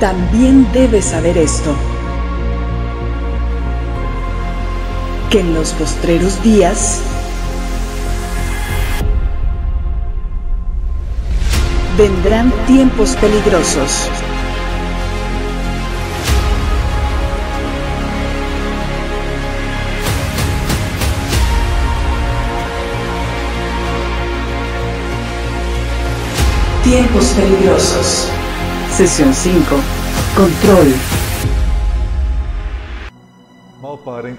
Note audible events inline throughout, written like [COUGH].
También debes saber esto, que en los postreros días vendrán tiempos peligrosos. Tiempos peligrosos. Sesión 5. Control. Amado Padre,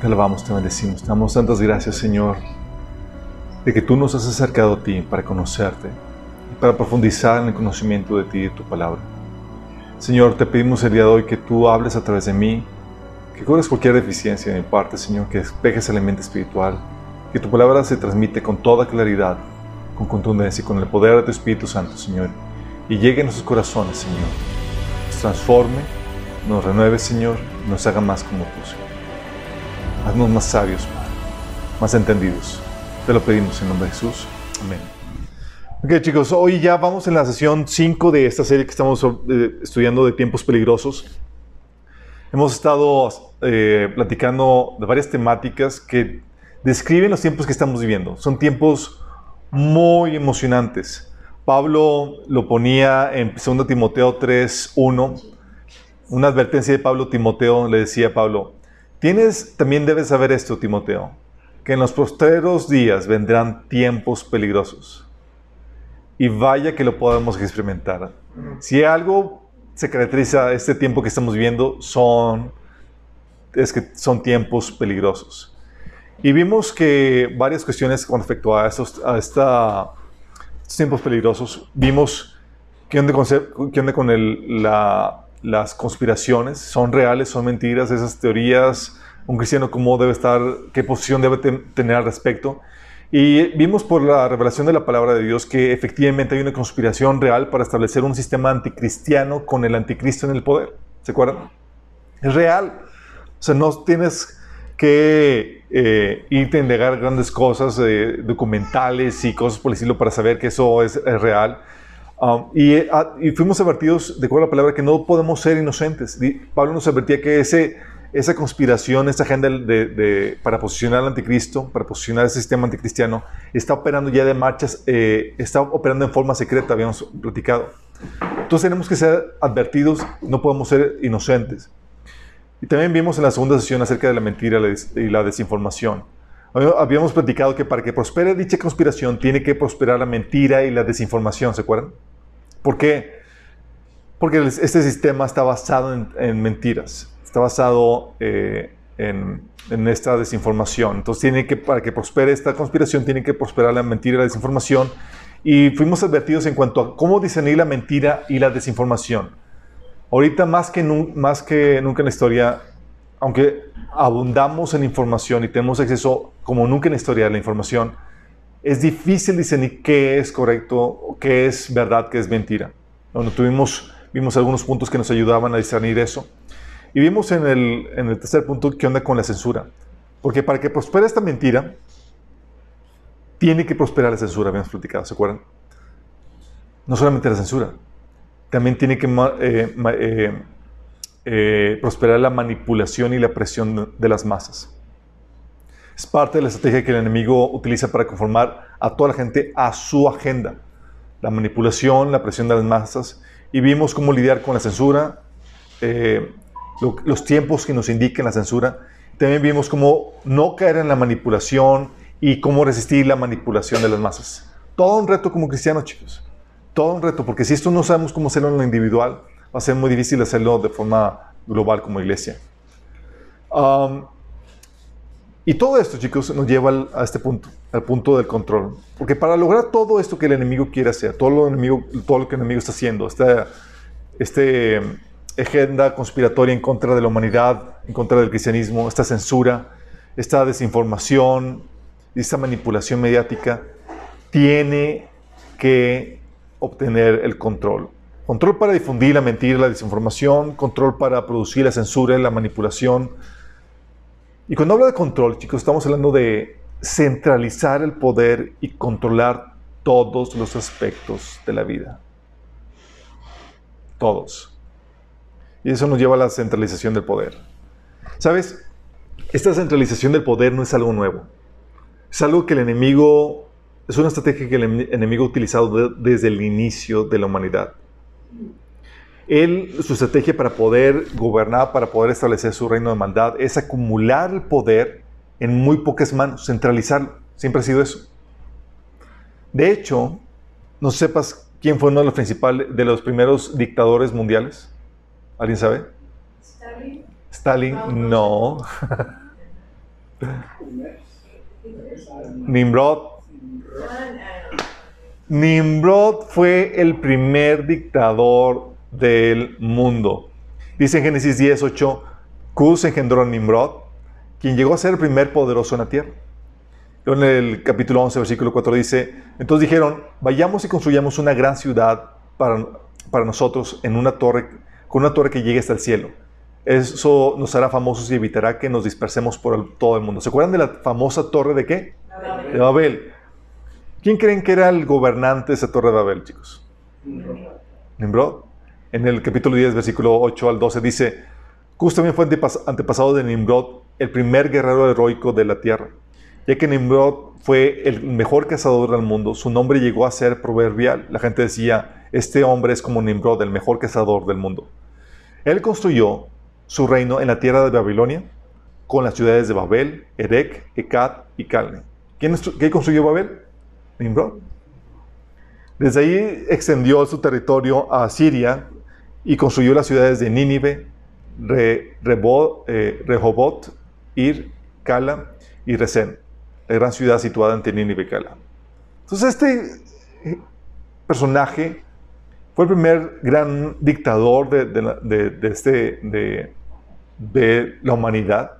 te alabamos, te bendecimos. Te damos tantas gracias, Señor, de que tú nos has acercado a ti para conocerte y para profundizar en el conocimiento de ti y de tu palabra. Señor, te pedimos el día de hoy que tú hables a través de mí, que cubras cualquier deficiencia de mi parte, Señor, que despejes el mente espiritual, que tu palabra se transmite con toda claridad con contundencia y con el poder de tu Espíritu Santo, Señor, y llegue a nuestros corazones, Señor. Nos transforme, nos renueve, Señor, y nos haga más como tú, Señor. Haznos más sabios, Padre, más entendidos. Te lo pedimos en nombre de Jesús. Amén. Ok, chicos, hoy ya vamos en la sesión 5 de esta serie que estamos eh, estudiando de tiempos peligrosos. Hemos estado eh, platicando de varias temáticas que describen los tiempos que estamos viviendo. Son tiempos muy emocionantes. Pablo lo ponía en 2 Timoteo 3:1, una advertencia de Pablo Timoteo, le decía a Pablo, tienes, también debes saber esto, Timoteo, que en los postreros días vendrán tiempos peligrosos. Y vaya que lo podemos experimentar. Si algo se caracteriza este tiempo que estamos viviendo, son, es que son tiempos peligrosos. Y vimos que varias cuestiones con respecto a estos, a esta, tiempos peligrosos. Vimos qué onda con, qué con el, la, las conspiraciones. ¿Son reales? ¿Son mentiras? Esas teorías. Un cristiano, ¿cómo debe estar? ¿Qué posición debe tener al respecto? Y vimos por la revelación de la palabra de Dios que efectivamente hay una conspiración real para establecer un sistema anticristiano con el anticristo en el poder. ¿Se acuerdan? Es real. O sea, no tienes que eh, irte a indagar grandes cosas, eh, documentales y cosas por el estilo para saber que eso es, real. Um, y, ah, y, fuimos advertidos, de acuerdo a la palabra, que no podemos ser inocentes. Pablo nos advertía que ese, esa conspiración, esa agenda de, para posicionar al anticristo, para posicionar el sistema anticristiano, está operando ya de marchas, eh, está operando en forma secreta, habíamos platicado. Entonces tenemos que ser advertidos, no podemos ser inocentes. Y también vimos en la segunda sesión acerca de la mentira y la desinformación. Habíamos platicado que para que prospere dicha conspiración tiene que prosperar la mentira y la desinformación, ¿se acuerdan? ¿Por qué? Porque este sistema está basado en, mentiras, está basado eh, en, esta desinformación. Entonces, tiene que, para que prospere esta conspiración, tiene que prosperar la mentira y la desinformación. Y fuimos advertidos en cuanto a cómo discernir la mentira y la desinformación. Ahorita más que, más que nunca en la historia, aunque abundamos en información y tenemos acceso como nunca en la historia a la información, es difícil discernir qué es correcto, qué es verdad, qué es mentira. Bueno, tuvimos, vimos algunos puntos que nos ayudaban a discernir eso. Y vimos en el, en el tercer punto qué onda con la censura. Porque para que prospere esta mentira, tiene que prosperar la censura, habíamos platicado, ¿se acuerdan? No solamente la censura, también tiene que eh, eh, eh, prosperar la manipulación y la presión de las masas. Es parte de la estrategia que el enemigo utiliza para conformar a toda la gente a su agenda. La manipulación, la presión de las masas. Y vimos cómo lidiar con la censura, los tiempos que nos indiquen la censura. También vimos cómo no caer en la manipulación y cómo resistir la manipulación de las masas. Todo un reto como cristianos, chicos todo un reto, porque si esto no sabemos cómo hacerlo en lo individual, va a ser muy difícil hacerlo de forma global como iglesia. y todo esto, chicos, nos lleva a este punto, al punto del control. Porque para lograr todo esto que el enemigo quiere hacer, todo lo, enemigo, todo lo que el enemigo está haciendo, esta este, agenda conspiratoria en contra de la humanidad, en contra del cristianismo, esta censura, esta desinformación, esta manipulación mediática, tiene que obtener el control. Control para difundir la mentira, la desinformación, control para producir la censura, la manipulación. Y cuando hablo de control, chicos, estamos hablando de centralizar el poder y controlar todos los aspectos de la vida. todos. Y eso nos lleva a la centralización del poder. ¿Sabes? Esta centralización del poder no es algo nuevo. Es algo que el enemigo, es una estrategia que el enemigo ha utilizado desde el inicio de la humanidad. Él, su estrategia para poder gobernar, para poder establecer su reino de maldad, es acumular el poder en muy pocas manos, centralizarlo. Siempre ha sido eso. De hecho, no sepas quién fue uno de los principales, de los primeros dictadores mundiales. ¿Alguien sabe? Stalin. Stalin, no. [LAUGHS] Nimrod. Nimrod fue el primer dictador del mundo. Dice en Génesis 10, 8, Cus engendró a Nimrod, quien llegó a ser el primer poderoso en la tierra. En el capítulo 11, versículo 4 dice, entonces dijeron, vayamos y construyamos una gran ciudad para, para nosotros en una torre, con una torre que llegue hasta el cielo. Eso nos hará famosos y evitará que nos dispersemos por todo el mundo. ¿Se acuerdan de la famosa torre de qué? Babel. De Babel. ¿Quién creen que era el gobernante de esa torre de Babel, chicos? Nimrod. En el capítulo 10, versículo 8 al 12 dice, Cus también fue antepasado de Nimrod, el primer guerrero heroico de la tierra. Ya que Nimrod fue el mejor cazador del mundo, su nombre llegó a ser proverbial. La gente decía, este hombre es como Nimrod, el mejor cazador del mundo. Él construyó su reino en la tierra de Babilonia, con las ciudades de Babel, Erech, Ekad y Calne. ¿Quién, construyó Babel? Nimrod. Desde ahí extendió su territorio a Siria y construyó las ciudades de Nínive, Re, eh, Rehobot, Ir, Cala y Resen la gran ciudad situada entre Nínive y Cala. Entonces este eh, personaje fue el primer gran dictador de, este, de, la humanidad.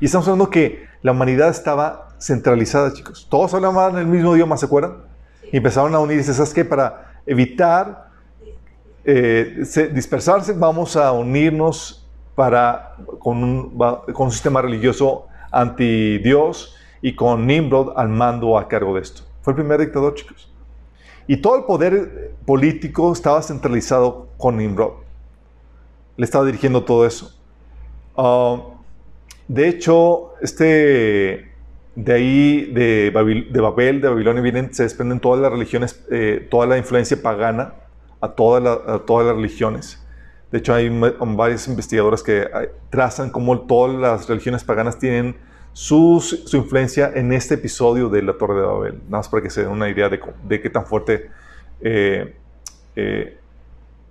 Y estamos hablando que la humanidad estaba centralizada, chicos. Todos hablaban el mismo idioma, ¿se acuerdan? Y empezaron a unirse. ¿Sabes qué? Para evitar eh, dispersarse, vamos a unirnos para, con, un, con un sistema religioso anti Dios y con Nimrod al mando a cargo de esto. Fue el primer dictador, chicos. Y todo el poder político estaba centralizado con Nimrod. Le estaba dirigiendo todo eso. Ah, de hecho, este, de ahí, de, Babel, de Babilonia, vienen, se desprenden todas las religiones, eh, toda la influencia pagana a, todas las religiones. De hecho, hay varios investigadores que trazan cómo todas las religiones paganas tienen su, influencia en este episodio de la Torre de Babel. Nada más para que se den una idea de, qué tan fuerte eh, eh,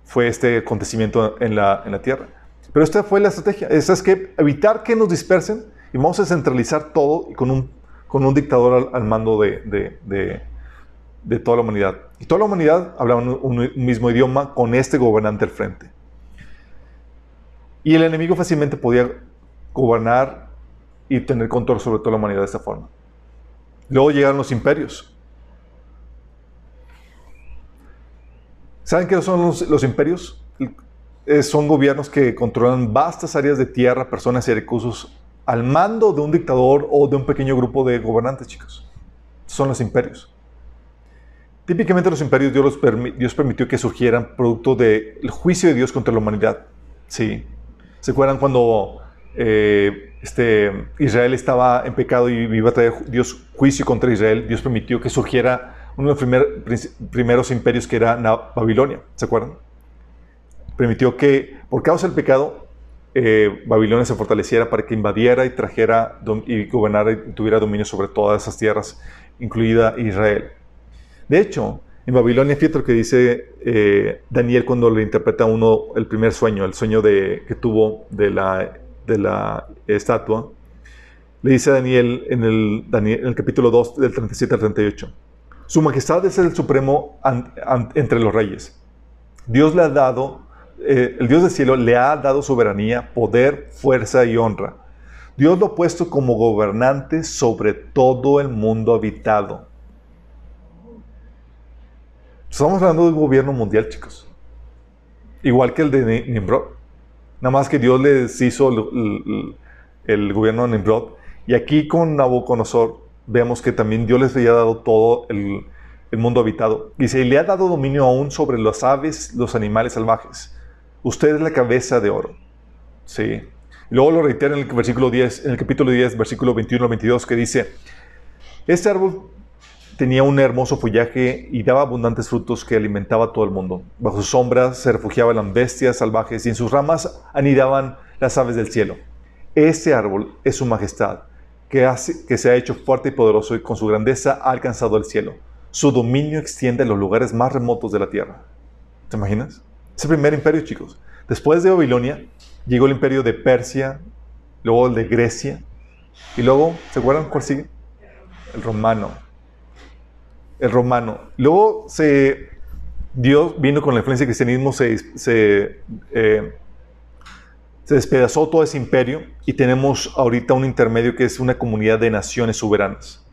fue este acontecimiento en la, en la, tierra. Pero esta fue la estrategia. Esa es que evitar que nos dispersen y vamos a centralizar todo con un, con un dictador al, mando de, de, toda la humanidad. Y toda la humanidad hablaba un, un mismo idioma con este gobernante al frente. Y el enemigo fácilmente podía gobernar y tener control sobre toda la humanidad de esta forma. Luego llegaron los imperios. ¿Saben qué son los, imperios? son gobiernos que controlan vastas áreas de tierra, personas y recursos al mando de un dictador o de un pequeño grupo de gobernantes, chicos. Son los imperios. Típicamente los imperios Dios, permitió que surgieran producto del juicio de Dios contra la humanidad. Sí. ¿Se acuerdan cuando eh, este, Israel estaba en pecado y iba a traer Dios juicio contra Israel, Dios permitió que surgiera uno de los primeros imperios que era Babilonia, ¿se acuerdan? Permitió que, por causa del pecado, eh, Babilonia se fortaleciera para que invadiera y trajera y gobernara y tuviera dominio sobre todas esas tierras, incluida Israel. De hecho, en Babilonia, fíjate lo que dice eh, Daniel cuando le interpreta a uno el primer sueño, el sueño de, que tuvo de la de la estatua, le dice a Daniel en el, en el capítulo 2 del 37 al 38, Su majestad es el supremo entre los reyes. Dios le ha dado, eh, el Dios del cielo le ha dado soberanía, poder, fuerza y honra. Dios lo ha puesto como gobernante sobre todo el mundo habitado. Estamos hablando de un gobierno mundial, chicos. Igual que el de Nimrod. Nada más que Dios les hizo el, gobierno de Nimrod. Y aquí con Nabucodonosor vemos que también Dios les había dado todo el, mundo habitado. Dice, y le ha dado dominio aún sobre las aves, los animales salvajes. Usted es la cabeza de oro. Sí. Luego lo reitera en el versículo 10, en el capítulo 10, versículo 21 22, que dice, este árbol tenía un hermoso follaje y daba abundantes frutos que alimentaba a todo el mundo. Bajo sus sombras se refugiaban las bestias salvajes y en sus ramas anidaban las aves del cielo. Este árbol es su majestad, que, hace, que se ha hecho fuerte y poderoso y con su grandeza ha alcanzado el cielo. Su dominio extiende a los lugares más remotos de la tierra. ¿Te imaginas? Es el primer imperio, chicos. Después de Babilonia, llegó el imperio de Persia, luego el de Grecia, y luego, ¿se acuerdan cuál sigue? El romano. El romano. Luego se, Dios vino con la influencia del cristianismo, se, se eh, se despedazó todo ese imperio y tenemos ahorita un intermedio que es una comunidad de naciones soberanas,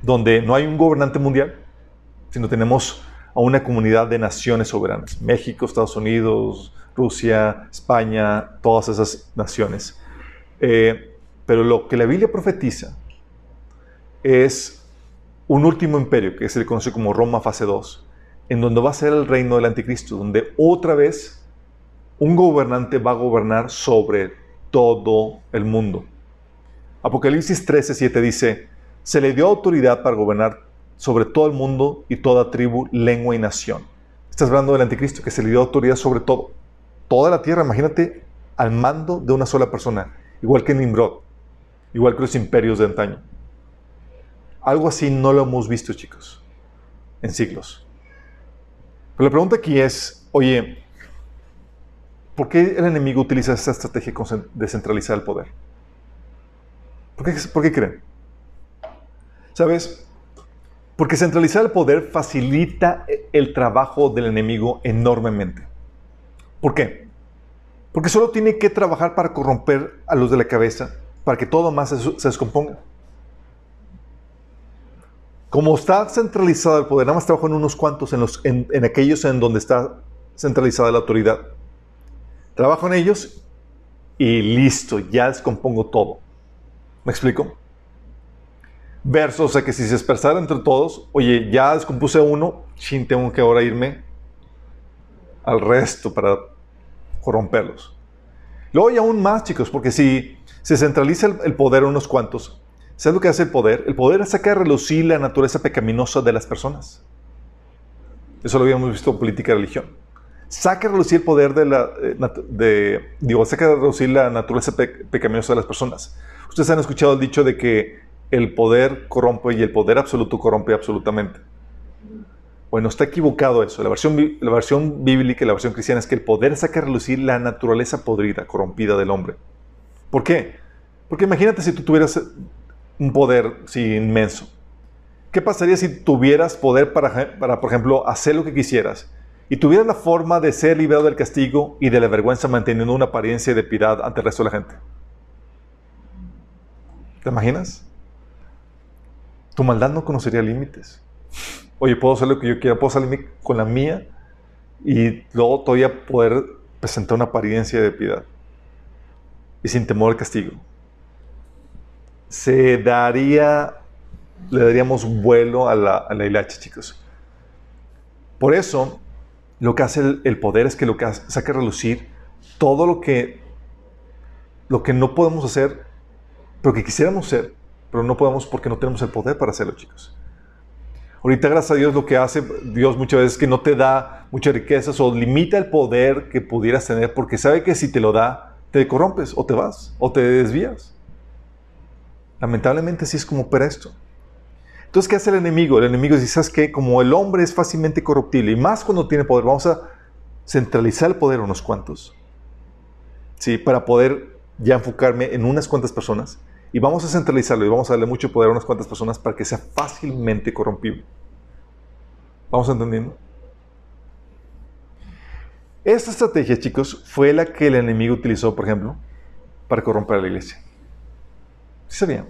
donde no hay un gobernante mundial, sino tenemos a una comunidad de naciones soberanas. México, Estados Unidos, Rusia, España, todas esas naciones. Eh, pero lo que la Biblia profetiza es un último imperio, que se le conoce como Roma fase 2, en donde va a ser el reino del anticristo, donde otra vez un gobernante va a gobernar sobre todo el mundo. Apocalipsis 13:7 dice, se le dio autoridad para gobernar sobre todo el mundo y toda tribu, lengua y nación. Estás hablando del anticristo, que se le dio autoridad sobre todo. Toda la tierra, imagínate, al mando de una sola persona, igual que Nimrod, igual que los imperios de antaño. Algo así no lo hemos visto, chicos, en siglos. Pero la pregunta aquí es, oye, ¿Por qué el enemigo utiliza esta estrategia de centralizar el poder? ¿Por qué, ¿Por qué, creen? ¿Sabes? Porque centralizar el poder facilita el trabajo del enemigo enormemente. ¿Por qué? Porque solo tiene que trabajar para corromper a los de la cabeza, para que todo más se, descomponga. Como está centralizado el poder, nada más trabaja en unos cuantos, en, los, en aquellos en donde está centralizada la autoridad. Trabajo en ellos y listo, ya descompongo todo. ¿Me explico? Verso, o sea que si se expresara entre todos, oye, ya descompuse uno, sin tengo que ahora irme al resto para corromperlos. Luego hay aún más, chicos, porque si se centraliza el, poder en unos cuantos, ¿sabes lo que hace el poder? El poder es sacar a relucir la naturaleza pecaminosa de las personas. Eso lo habíamos visto en política y religión saca a relucir el poder de la, eh, de, digo, saca a relucir la naturaleza pecaminosa de las personas. Ustedes han escuchado el dicho de que el poder corrompe y el poder absoluto corrompe absolutamente. Bueno, está equivocado eso. La versión, la versión bíblica y la versión cristiana es que el poder saca a relucir la naturaleza podrida, corrompida del hombre. ¿Por qué? Porque imagínate si tú tuvieras un poder inmenso. ¿Qué pasaría si tuvieras poder para, para, por ejemplo, hacer lo que quisieras? y tuvieras la forma de ser liberado del castigo y de la vergüenza manteniendo una apariencia de piedad ante el resto de la gente. ¿Te imaginas? Tu maldad no conocería límites. Oye, puedo hacer lo que yo quiera, puedo salirme con la mía y luego todavía poder presentar una apariencia de piedad y sin temor al castigo. Se daría, le daríamos vuelo a la, a chicos. Por eso, lo que hace el, poder es que lo que saca a relucir todo lo que, lo que no podemos hacer, pero que quisiéramos hacer, pero no podemos porque no tenemos el poder para hacerlo, chicos. Ahorita, gracias a Dios, lo que hace Dios muchas veces es que no te da muchas riquezas o limita el poder que pudieras tener porque sabe que si te lo da, te corrompes o te vas o te desvías. Lamentablemente así es como opera esto. Entonces, ¿qué hace el enemigo? El enemigo dice, ¿sabes qué? Como el hombre es fácilmente corruptible y más cuando tiene poder, vamos a centralizar el poder unos cuantos. ¿Sí? Para poder ya enfocarme en unas cuantas personas y vamos a centralizarlo y vamos a darle mucho poder a unas cuantas personas para que sea fácilmente corrompible. ¿Vamos entendiendo? Esta estrategia, chicos, fue la que el enemigo utilizó, por ejemplo, para corromper a la iglesia. ¿Sí sabían?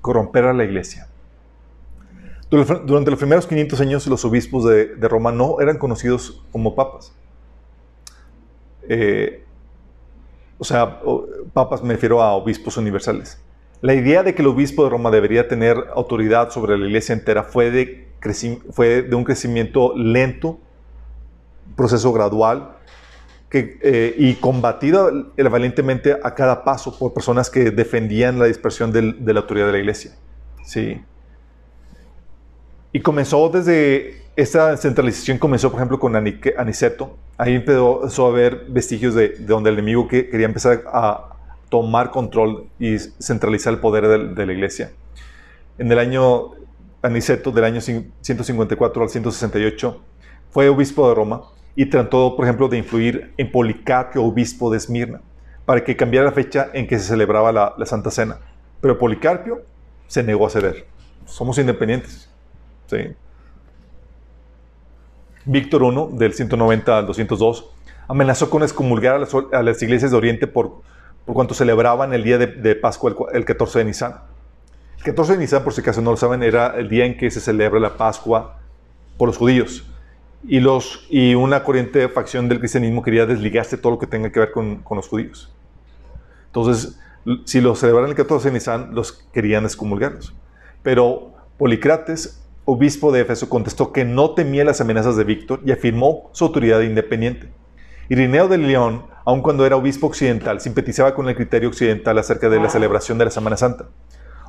Corromper a la iglesia. Durante los primeros 500 años los obispos de, Roma no eran conocidos como papas. Eh, o sea, papas me refiero a obispos universales. La idea de que el obispo de Roma debería tener autoridad sobre la iglesia entera fue de fue de un crecimiento lento, proceso gradual, que, eh, y combatido valientemente a cada paso por personas que defendían la dispersión de la autoridad de la iglesia. Sí. Y comenzó desde esta centralización, comenzó por ejemplo con Aniceto. Ahí empezó a haber vestigios de, donde el enemigo que quería empezar a tomar control y centralizar el poder de, la iglesia. En el año Aniceto, del año 154 al 168, fue obispo de Roma y trató, por ejemplo, de influir en Policarpio, obispo de Esmirna, para que cambiara la fecha en que se celebraba la, Santa Cena. Pero Policarpio se negó a ceder. Somos independientes. ¿sí? Víctor I, del 190 al 202, amenazó con excomulgar a las, iglesias de Oriente por, por cuanto celebraban el día de, Pascua, el, el, 14 de Nisan. El 14 de Nisan, por si acaso no lo saben, era el día en que se celebra la Pascua por los judíos y, los, y una corriente de facción del cristianismo quería desligarse todo lo que tenga que ver con, con los judíos. Entonces, si lo celebraran el 14 de Nisan, los querían excomulgarlos. Pero Policrates, obispo de Éfeso, contestó que no temía las amenazas de Víctor y afirmó su autoridad independiente. Irineo de León, aun cuando era obispo occidental, simpatizaba con el criterio occidental acerca de la celebración de la Semana Santa,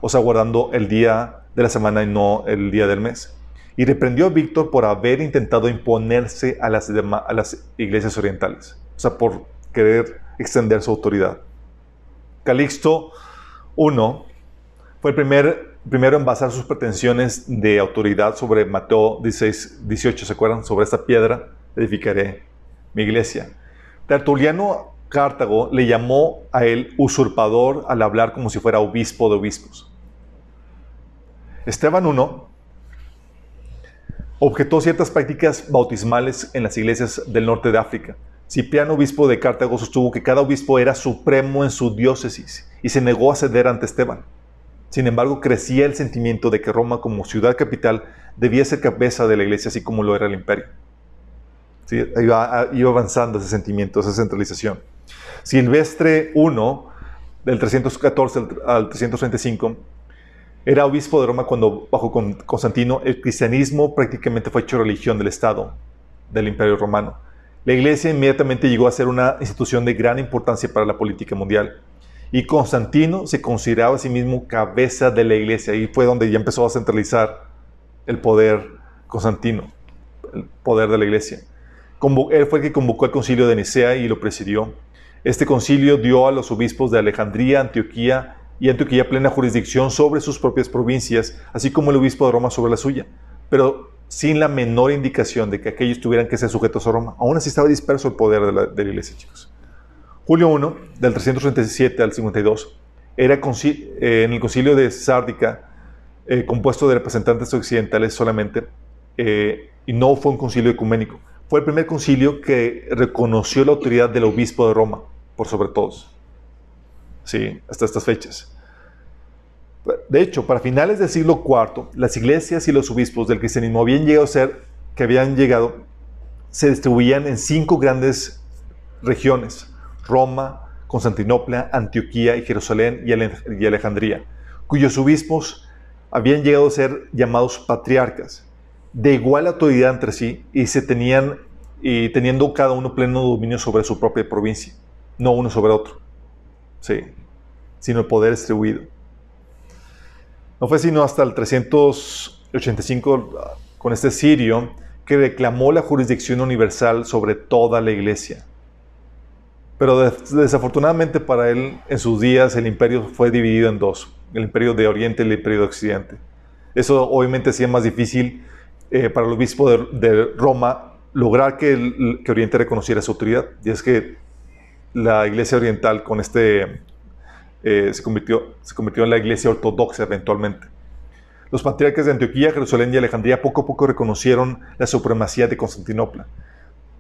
o sea, guardando el día de la semana y no el día del mes y reprendió a Víctor por haber intentado imponerse a las, iglesias orientales, o sea, por querer extender su autoridad. Calixto I fue el primer, primero en basar sus pretensiones de autoridad sobre Mateo 16, 18, ¿se acuerdan? Sobre esta piedra edificaré mi iglesia. Tertuliano Cartago le llamó a él usurpador al hablar como si fuera obispo de obispos. Esteban I objetó ciertas prácticas bautismales en las iglesias del norte de África. Cipriano, obispo de Cartago, sostuvo que cada obispo era supremo en su diócesis y se negó a ceder ante Esteban. Sin embargo, crecía el sentimiento de que Roma como ciudad capital debía ser cabeza de la iglesia así como lo era el imperio. iba, iba avanzando ese sentimiento, esa centralización. Silvestre I, del 314 al 335, era obispo de Roma cuando, bajo Constantino, el cristianismo prácticamente fue hecho religión del Estado, del Imperio Romano. La iglesia inmediatamente llegó a ser una institución de gran importancia para la política mundial. Y Constantino se consideraba a sí mismo cabeza de la iglesia. Ahí fue donde ya empezó a centralizar el poder Constantino, el poder de la iglesia. Él fue el que convocó el concilio de Nicea y lo presidió. Este concilio dio a los obispos de Alejandría, Antioquía y Antioquía plena jurisdicción sobre sus propias provincias, así como el obispo de Roma sobre la suya, pero sin la menor indicación de que aquellos tuvieran que ser sujetos a Roma. Aún así estaba disperso el poder de la, iglesia, chicos. Julio I, del 337 al 52, era eh, en el concilio de Sárdica, eh, compuesto de representantes occidentales solamente, eh, y no fue un concilio ecuménico. Fue el primer concilio que reconoció la autoridad del obispo de Roma, por sobre todos. ¿sí? hasta estas fechas. De hecho, para finales del siglo IV, las iglesias y los obispos del cristianismo habían llegado a ser, que habían llegado, se distribuían en cinco grandes regiones, Roma, Constantinopla, Antioquía y Jerusalén y Alejandría, cuyos obispos habían llegado a ser llamados patriarcas, de igual autoridad entre sí y se tenían y teniendo cada uno pleno dominio sobre su propia provincia, no uno sobre otro. Sí, sino el poder distribuido. No fue sino hasta el 385 con este sirio que reclamó la jurisdicción universal sobre toda la iglesia. Pero desafortunadamente para él, en sus días, el imperio fue dividido en dos, el imperio de Oriente y el imperio de Occidente. Eso obviamente hacía más difícil eh, para el obispo de, Roma lograr que, el, que Oriente reconociera su autoridad. Y es que la iglesia oriental con este eh, se, convirtió, se convirtió en la iglesia ortodoxa eventualmente. Los patriarcas de Antioquía, Jerusalén y Alejandría poco a poco reconocieron la supremacía de Constantinopla.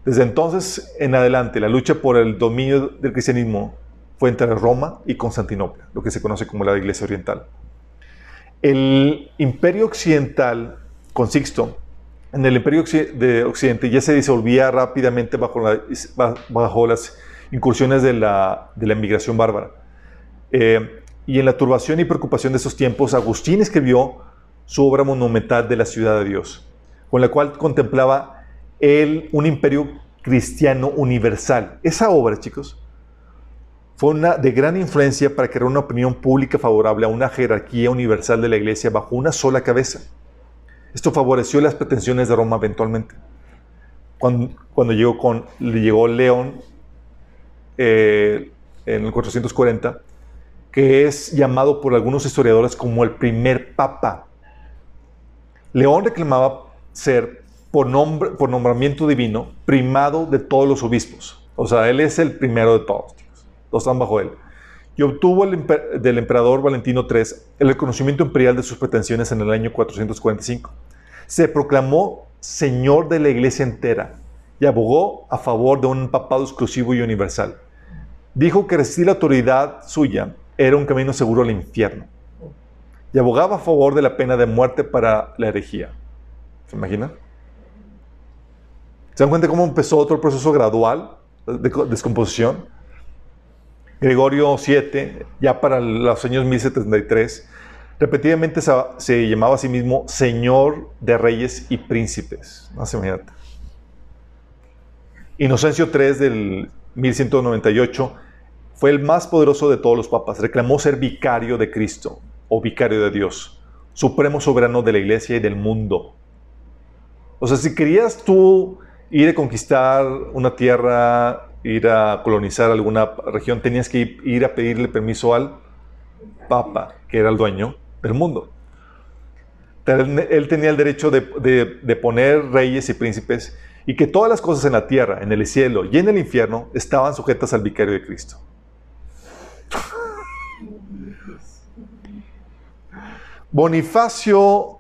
Desde entonces en adelante, la lucha por el dominio del cristianismo fue entre Roma y Constantinopla, lo que se conoce como la Iglesia Oriental. El imperio occidental, con Sixto, en el imperio de Occidente ya se disolvía rápidamente bajo, las incursiones de la, de la inmigración bárbara. Eh, y en la turbación y preocupación de esos tiempos, Agustín escribió su obra monumental de la ciudad de Dios, con la cual contemplaba él un imperio cristiano universal. Esa obra, chicos, fue una de gran influencia para crear una opinión pública favorable a una jerarquía universal de la iglesia bajo una sola cabeza. Esto favoreció las pretensiones de Roma eventualmente. Cuando, cuando llegó, con, llegó León eh, en el 440, que es llamado por algunos historiadores como el primer papa. León reclamaba ser, por, nombramiento divino, primado de todos los obispos. O sea, él es el primero de todos dos están bajo él. Y obtuvo del emperador Valentino III el reconocimiento imperial de sus pretensiones en el año 445. Se proclamó señor de la iglesia entera y abogó a favor de un papado exclusivo y universal. Dijo que resistir la autoridad suya era un camino seguro al infierno. Y abogaba a favor de la pena de muerte para la herejía. ¿Se imaginan? ¿Se dan cuenta cómo empezó otro proceso gradual de descomposición? Gregorio VII, ya para los años 1073, repetidamente se, llamaba a sí mismo Señor de Reyes y Príncipes. No se imagínate. Inocencio III del 1198 fue el más poderoso de todos los papas. Reclamó ser vicario de Cristo o vicario de Dios, supremo soberano de la iglesia y del mundo. O sea, si querías tú ir a conquistar una tierra ir a colonizar alguna región, tenías que ir a pedirle permiso al Papa, que era el dueño del mundo. Él tenía el derecho de, poner reyes y príncipes y que todas las cosas en la tierra, en el cielo y en el infierno estaban sujetas al vicario de Cristo. Bonifacio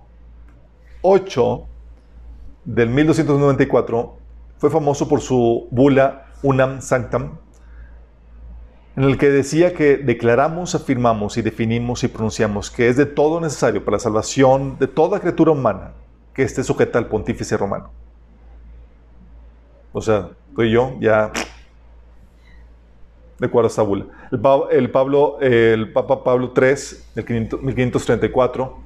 8 del 1294 fue famoso por su bula Unam Sanctam, en el que decía que declaramos, afirmamos y definimos y pronunciamos que es de todo necesario para la salvación de toda criatura humana que esté sujeta al pontífice romano. O sea, tú y yo ya de acuerdo a esta bula. El, Pablo, el Papa Pablo III, del 1534,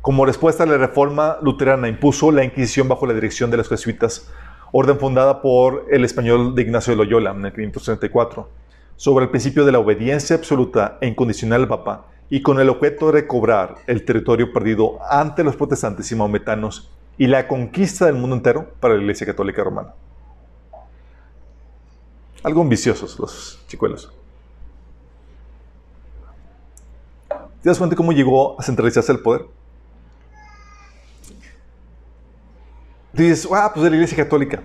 como respuesta a la reforma luterana, impuso la Inquisición bajo la dirección de los jesuitas orden fundada por el español de Ignacio de Loyola en el 534, sobre el principio de la obediencia absoluta e incondicional al Papa y con el objeto de recobrar el territorio perdido ante los protestantes y maometanos y la conquista del mundo entero para la Iglesia Católica Romana. Algo ambiciosos los chicuelos. ¿Te das cuenta cómo llegó a centralizarse el poder? Dices, ah, pues de la Iglesia Católica.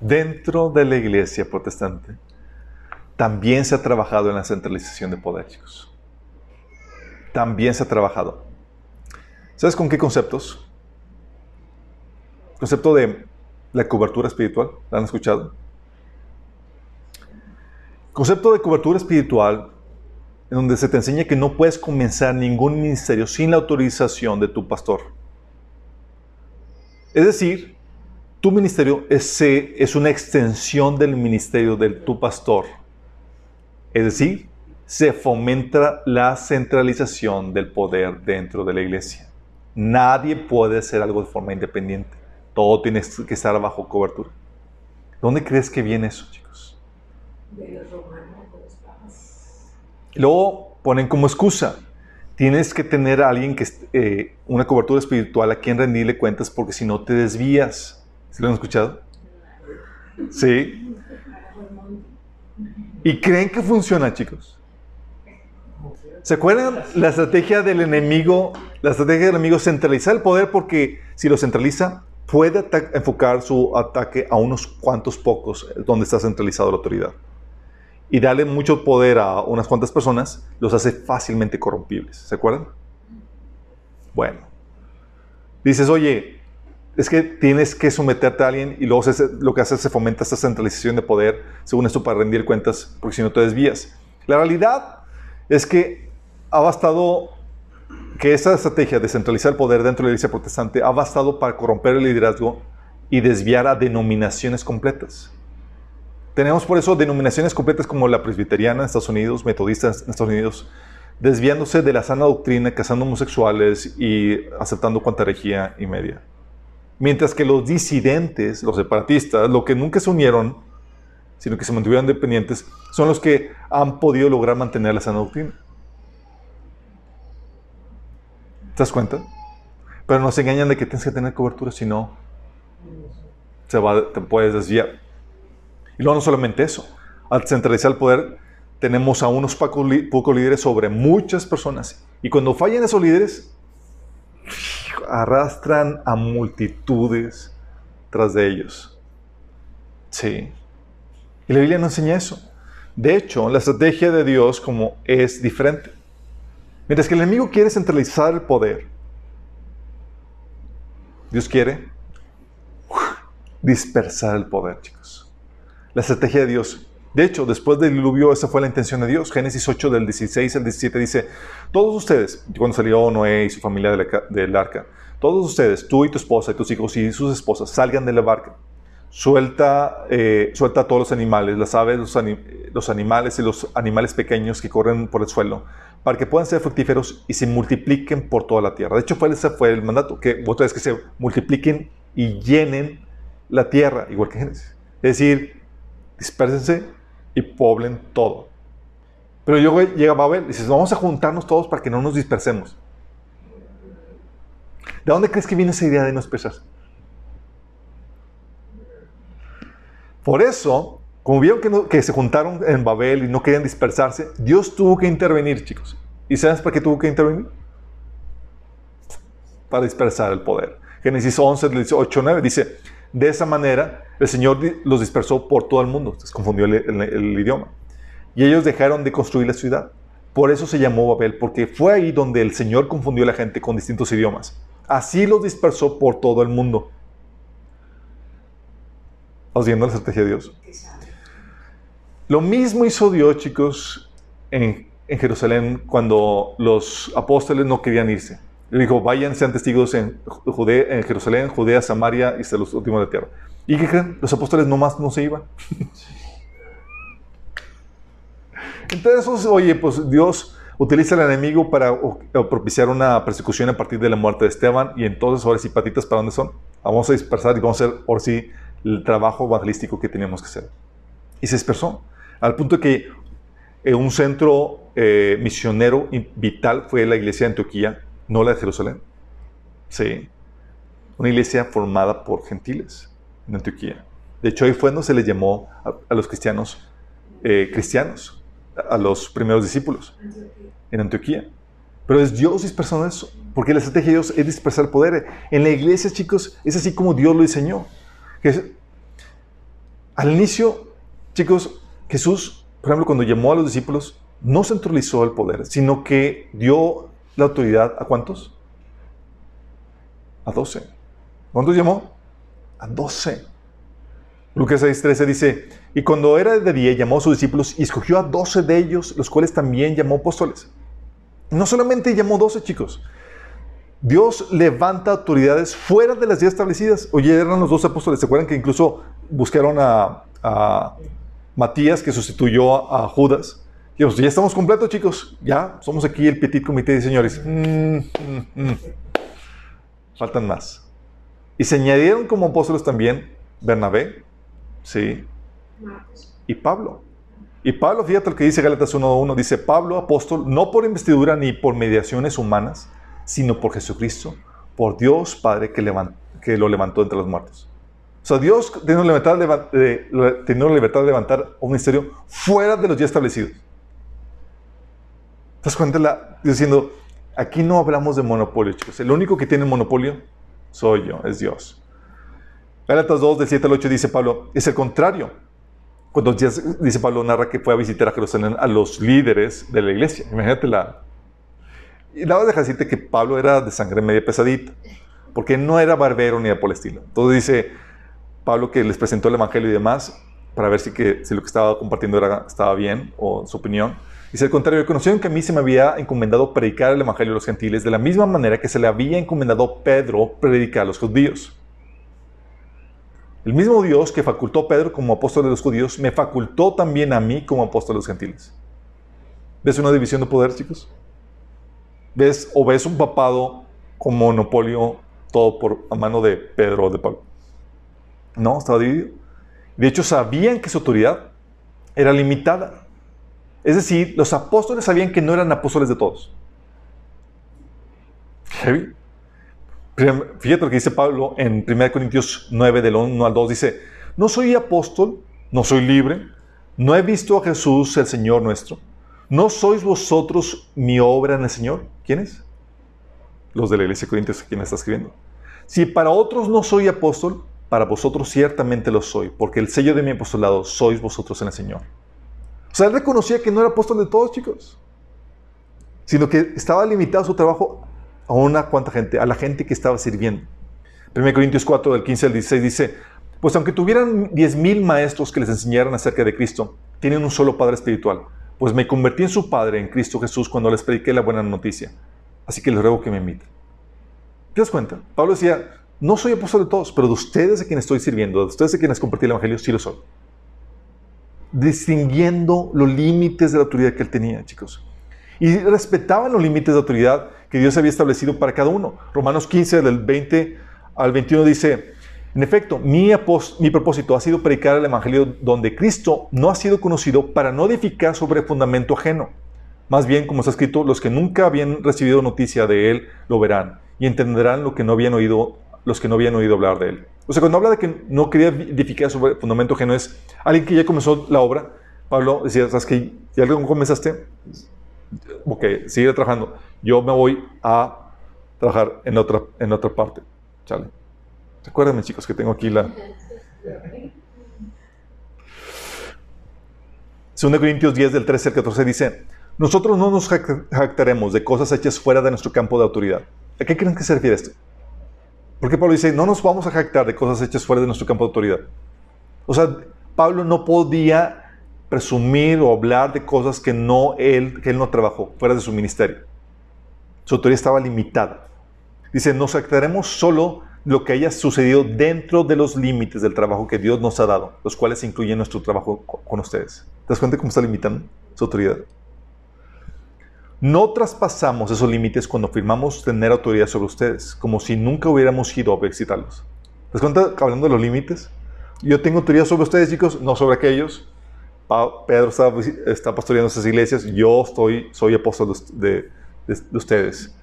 Dentro de la Iglesia protestante también se ha trabajado en la centralización de poder, chicos. También se ha trabajado. ¿Sabes con qué conceptos? concepto de la cobertura espiritual. ¿La han escuchado? concepto de cobertura espiritual en donde se te enseña que no puedes comenzar ningún ministerio sin la autorización de tu pastor. Es decir, tu ministerio es, es una extensión del ministerio de tu pastor. Es decir, se fomenta la centralización del poder dentro de la iglesia. Nadie puede hacer algo de forma independiente. Todo tiene que estar bajo cobertura. ¿Dónde crees que viene eso, chicos? De los romanos. Luego ponen como excusa, tienes que tener a alguien que eh, una cobertura espiritual a quien rendirle cuentas porque si no te desvías. ¿Sí lo han escuchado? Sí. ¿Y creen que funciona, chicos? ¿Se acuerdan la estrategia del enemigo? La estrategia del enemigo centralizar el poder porque si lo centraliza puede enfocar su ataque a unos cuantos pocos donde está centralizada la autoridad y darle mucho poder a unas cuantas personas, los hace fácilmente corrompibles. ¿Se acuerdan? Bueno, dices, oye, es que tienes que someterte a alguien y luego lo que hace se fomenta esta centralización de poder, según esto, para rendir cuentas, porque si no te desvías. La realidad es que ha bastado que esa estrategia de centralizar el poder dentro de la iglesia protestante ha bastado para corromper el liderazgo y desviar a denominaciones completas. Tenemos por eso denominaciones completas como la presbiteriana en Estados Unidos, metodistas en Estados Unidos, desviándose de la sana doctrina, casando homosexuales y aceptando cuanta herejía y media. Mientras que los disidentes, los separatistas, lo que nunca se unieron, sino que se mantuvieron dependientes, son los que han podido lograr mantener la sana doctrina. ¿Te das cuenta? Pero nos engañan de que tienes que tener cobertura, si no, se va, te puedes desviar. Y luego no solamente eso, al centralizar el poder, tenemos a unos pocos líderes sobre muchas personas. Y cuando fallan esos líderes, arrastran a multitudes tras de ellos. Sí. Y la Biblia no enseña eso. De hecho, la estrategia de Dios como es diferente. Mientras que el enemigo quiere centralizar el poder, Dios quiere dispersar el poder, chicos. La estrategia de Dios. De hecho, después del diluvio, esa fue la intención de Dios. Génesis 8, del 16 al 17 dice, todos ustedes, cuando salió Noé y su familia del arca, todos ustedes, tú y tu esposa y tus hijos y sus esposas, salgan de la barca Suelta, eh, suelta a todos los animales, las aves, los, los, animales y los animales pequeños que corren por el suelo, para que puedan ser fructíferos y se multipliquen por toda la tierra. De hecho, fue, ese fue el mandato, que otra vez que se multipliquen y llenen la tierra, igual que Génesis. Es decir, dispersense y poblen todo. Pero luego llega Babel y dices, vamos a juntarnos todos para que no nos dispersemos. ¿De dónde crees que viene esa idea de no dispersarse? Por eso, como vieron que, se juntaron en Babel y no querían dispersarse, Dios tuvo que intervenir, chicos. ¿Y sabes para qué tuvo que intervenir? Para dispersar el poder. Génesis 11, 18, 9 dice, de esa manera el Señor los dispersó por todo el mundo. Se confundió el, idioma. Y ellos dejaron de construir la ciudad. Por eso se llamó Babel, porque fue ahí donde el Señor confundió a la gente con distintos idiomas. Así los dispersó por todo el mundo. ¿Estamos viendo la estrategia de Dios? Lo mismo hizo Dios, chicos, en, Jerusalén cuando los apóstoles no querían irse. Le dijo, vayan, sean testigos en, en Jerusalén, Judea, Samaria y hasta los últimos de la tierra. ¿Y qué creen? Los apóstoles nomás no se iban. Entonces, oye, pues Dios utiliza al enemigo para propiciar una persecución a partir de la muerte de Esteban y entonces ahora sí patitas para dónde son. Vamos a dispersar y vamos a hacer ahora sí el trabajo evangelístico que teníamos que hacer. Y se dispersó, al punto que eh, un centro eh, misionero vital fue la iglesia de Antioquía, no la de Jerusalén. Sí. Una iglesia formada por gentiles en Antioquía. De hecho, ahí fue donde se le llamó a, los cristianos eh, cristianos, a los primeros discípulos en Antioquía. Pero es Dios dispersando eso, porque la estrategia de Dios es dispersar poder. En la iglesia, chicos, es así como Dios lo diseñó. Que al inicio, chicos, Jesús, por ejemplo, cuando llamó a los discípulos, no centralizó el poder, sino que dio la autoridad a cuántos? A doce. ¿Cuántos llamó? A doce. Lucas 6:13 dice, y cuando era de día llamó a sus discípulos y escogió a doce de ellos, los cuales también llamó apóstoles. No solamente llamó doce chicos, Dios levanta autoridades fuera de las ya establecidas. Oye, eran los dos apóstoles. ¿Se acuerdan que incluso buscaron a, Matías que sustituyó a, Judas? Y ya estamos completos, chicos. Ya somos aquí el petit comité de señores. Mm, mm, mm. Faltan más. Y se añadieron como apóstoles también Bernabé, sí, y Pablo. Y Pablo, fíjate lo que dice Gálatas 1.1, dice Pablo, apóstol, no por investidura ni por mediaciones humanas, sino por Jesucristo, por Dios Padre que, que lo levantó entre los muertos. O sea, Dios tiene la libertad de, la libertad de levantar un ministerio fuera de los ya establecidos. ¿Te das diciendo, aquí no hablamos de monopolio, chicos. El único que tiene monopolio soy yo, es Dios. Gálatas 2, del 7 al 8 dice Pablo, es el contrario. Cuando dice Pablo, narra que fue a visitar a Jerusalén a los líderes de la iglesia. Imagínate la, y la verdad decirte que Pablo era de sangre media pesadita, porque no era barbero ni de por el estilo. Entonces dice Pablo que les presentó el evangelio y demás para ver si, que, si lo que estaba compartiendo era, estaba bien o su opinión. Dice, al contrario, conocieron que a mí se me había encomendado predicar el evangelio a los gentiles de la misma manera que se le había encomendado Pedro predicar a los judíos. El mismo Dios que facultó a Pedro como apóstol de los judíos, me facultó también a mí como apóstol de los gentiles. ¿Ves una división de poder, chicos? ves o ves un papado con monopolio todo por a mano de Pedro o de Pablo. No, estaba dividido. De hecho, sabían que su autoridad era limitada. Es decir, los apóstoles sabían que no eran apóstoles de todos. Fíjate lo que dice Pablo en 1 Corintios 9, del 1 al 2. Dice, no soy apóstol, no soy libre, no he visto a Jesús el Señor nuestro. ¿No sois vosotros mi obra en el Señor? ¿Quiénes? Los de la iglesia de Corintios, quien está escribiendo. Si para otros no soy apóstol, para vosotros ciertamente lo soy, porque el sello de mi apostolado sois vosotros en el Señor. O sea, él reconocía que no era apóstol de todos, chicos, sino que estaba limitado su trabajo a una cuanta gente, a la gente que estaba sirviendo. 1 Corintios 4, del 15 al 16 dice, pues aunque tuvieran 10.000 maestros que les enseñaran acerca de Cristo, tienen un solo Padre espiritual, pues me convertí en su Padre en Cristo Jesús cuando les prediqué la buena noticia. Así que les ruego que me imiten. ¿Te das cuenta? Pablo decía, no soy apóstol de todos, pero de ustedes a quienes estoy sirviendo, de ustedes a quienes compartí el Evangelio, sí lo soy. Distinguiendo los límites de la autoridad que él tenía, chicos. Y respetaban los límites de autoridad que Dios había establecido para cada uno. Romanos 15, del 20 al 21 dice, en efecto, mi, propósito ha sido predicar el Evangelio donde Cristo no ha sido conocido para no edificar sobre fundamento ajeno. Más bien, como está escrito, los que nunca habían recibido noticia de Él lo verán y entenderán lo que no habían oído, los que no habían oído hablar de Él. O sea, cuando habla de que no quería edificar sobre fundamento ajeno, es alguien que ya comenzó la obra. Pablo decía, ¿sabes qué? ¿Y algo comenzaste? Ok, sigue trabajando. Yo me voy a trabajar en otra, en otra parte. Chale. Recuérdenme, chicos, que tengo aquí la... 2 Corintios 10 del 13 al 14 dice, nosotros no nos jactaremos de cosas hechas fuera de nuestro campo de autoridad. ¿A qué creen que se refiere esto? Porque Pablo dice, no nos vamos a jactar de cosas hechas fuera de nuestro campo de autoridad. O sea, Pablo no podía presumir o hablar de cosas que, no él, que él no trabajó, fuera de su ministerio. Su autoridad estaba limitada. Dice, nos jactaremos solo lo que haya sucedido dentro de los límites del trabajo que Dios nos ha dado, los cuales incluyen nuestro trabajo con ustedes. ¿Te das cuenta cómo está limitando su autoridad? No traspasamos esos límites cuando afirmamos tener autoridad sobre ustedes, como si nunca hubiéramos ido a visitarlos. ¿Te das cuenta hablando de los límites? Yo tengo autoridad sobre ustedes, chicos, no sobre aquellos. Pedro está, está pastoreando esas iglesias, yo soy apóstol de, de, ustedes.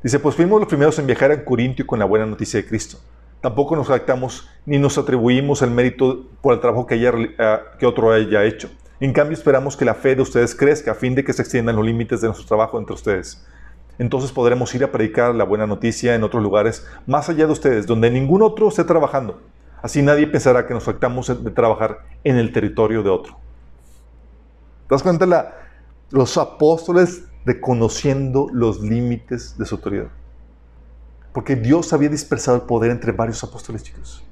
Dice, pues fuimos los primeros en viajar a Corintio con la buena noticia de Cristo. Tampoco nos jactamos ni nos atribuimos el mérito por el trabajo que, eh, que otro haya hecho en cambio, esperamos que la fe de ustedes crezca a fin de que se extiendan los límites de nuestro trabajo entre ustedes. Entonces podremos ir a predicar la buena noticia en otros lugares más allá de ustedes, donde ningún otro esté trabajando. Así nadie pensará que nos faltamos de trabajar en el territorio de otro. ¿Te das cuenta? La, los apóstoles reconociendo los límites de su autoridad. Porque Dios había dispersado el poder entre varios apóstoles, chicos.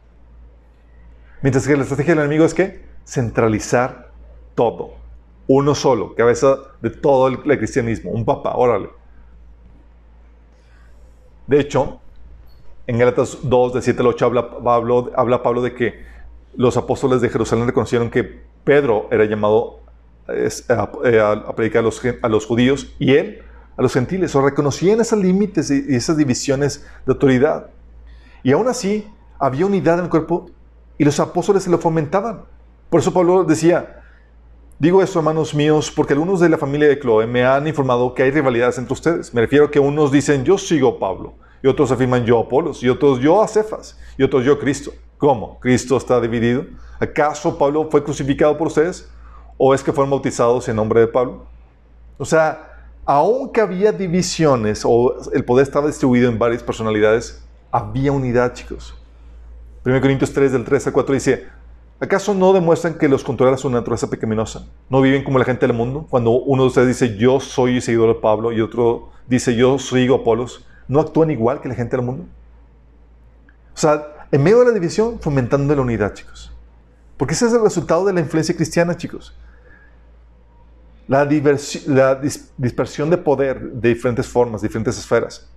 Mientras que la estrategia del enemigo es que centralizar todo. Uno solo, cabeza de todo el, cristianismo, un papá, órale. De hecho, en Gálatas 2, de 7 al 8, habla Pablo, habla Pablo de que los apóstoles de Jerusalén reconocieron que Pedro era llamado a, predicar a los, a los, judíos y él a los gentiles. O reconocían esos límites y esas divisiones de autoridad. Y aún así, había unidad en el cuerpo y los apóstoles se lo fomentaban. Por eso Pablo decía, Digo esto, hermanos míos, porque algunos de la familia de Chloe me han informado que hay rivalidades entre ustedes. Me refiero a que unos dicen yo sigo a Pablo, y otros afirman yo a Apolos, y otros yo a Cefas, y otros yo a Cristo. ¿Cómo? ¿Cristo está dividido? ¿Acaso Pablo fue crucificado por ustedes? ¿O es que fueron bautizados en nombre de Pablo? O sea, aunque había divisiones o el poder estaba distribuido en varias personalidades, había unidad, chicos. 1 Corintios 3, del 3 al 4 dice, ¿Acaso no demuestran que los controla su naturaleza pecaminosa? ¿No viven como la gente del mundo? Cuando uno de ustedes dice yo soy seguidor de Pablo y otro dice yo sigo Apolos, ¿no actúan igual que la gente del mundo? O sea, en medio de la división, fomentando la unidad, chicos. Porque ese es el resultado de la influencia cristiana, chicos. La, la dispersión de poder de diferentes formas, diferentes esferas.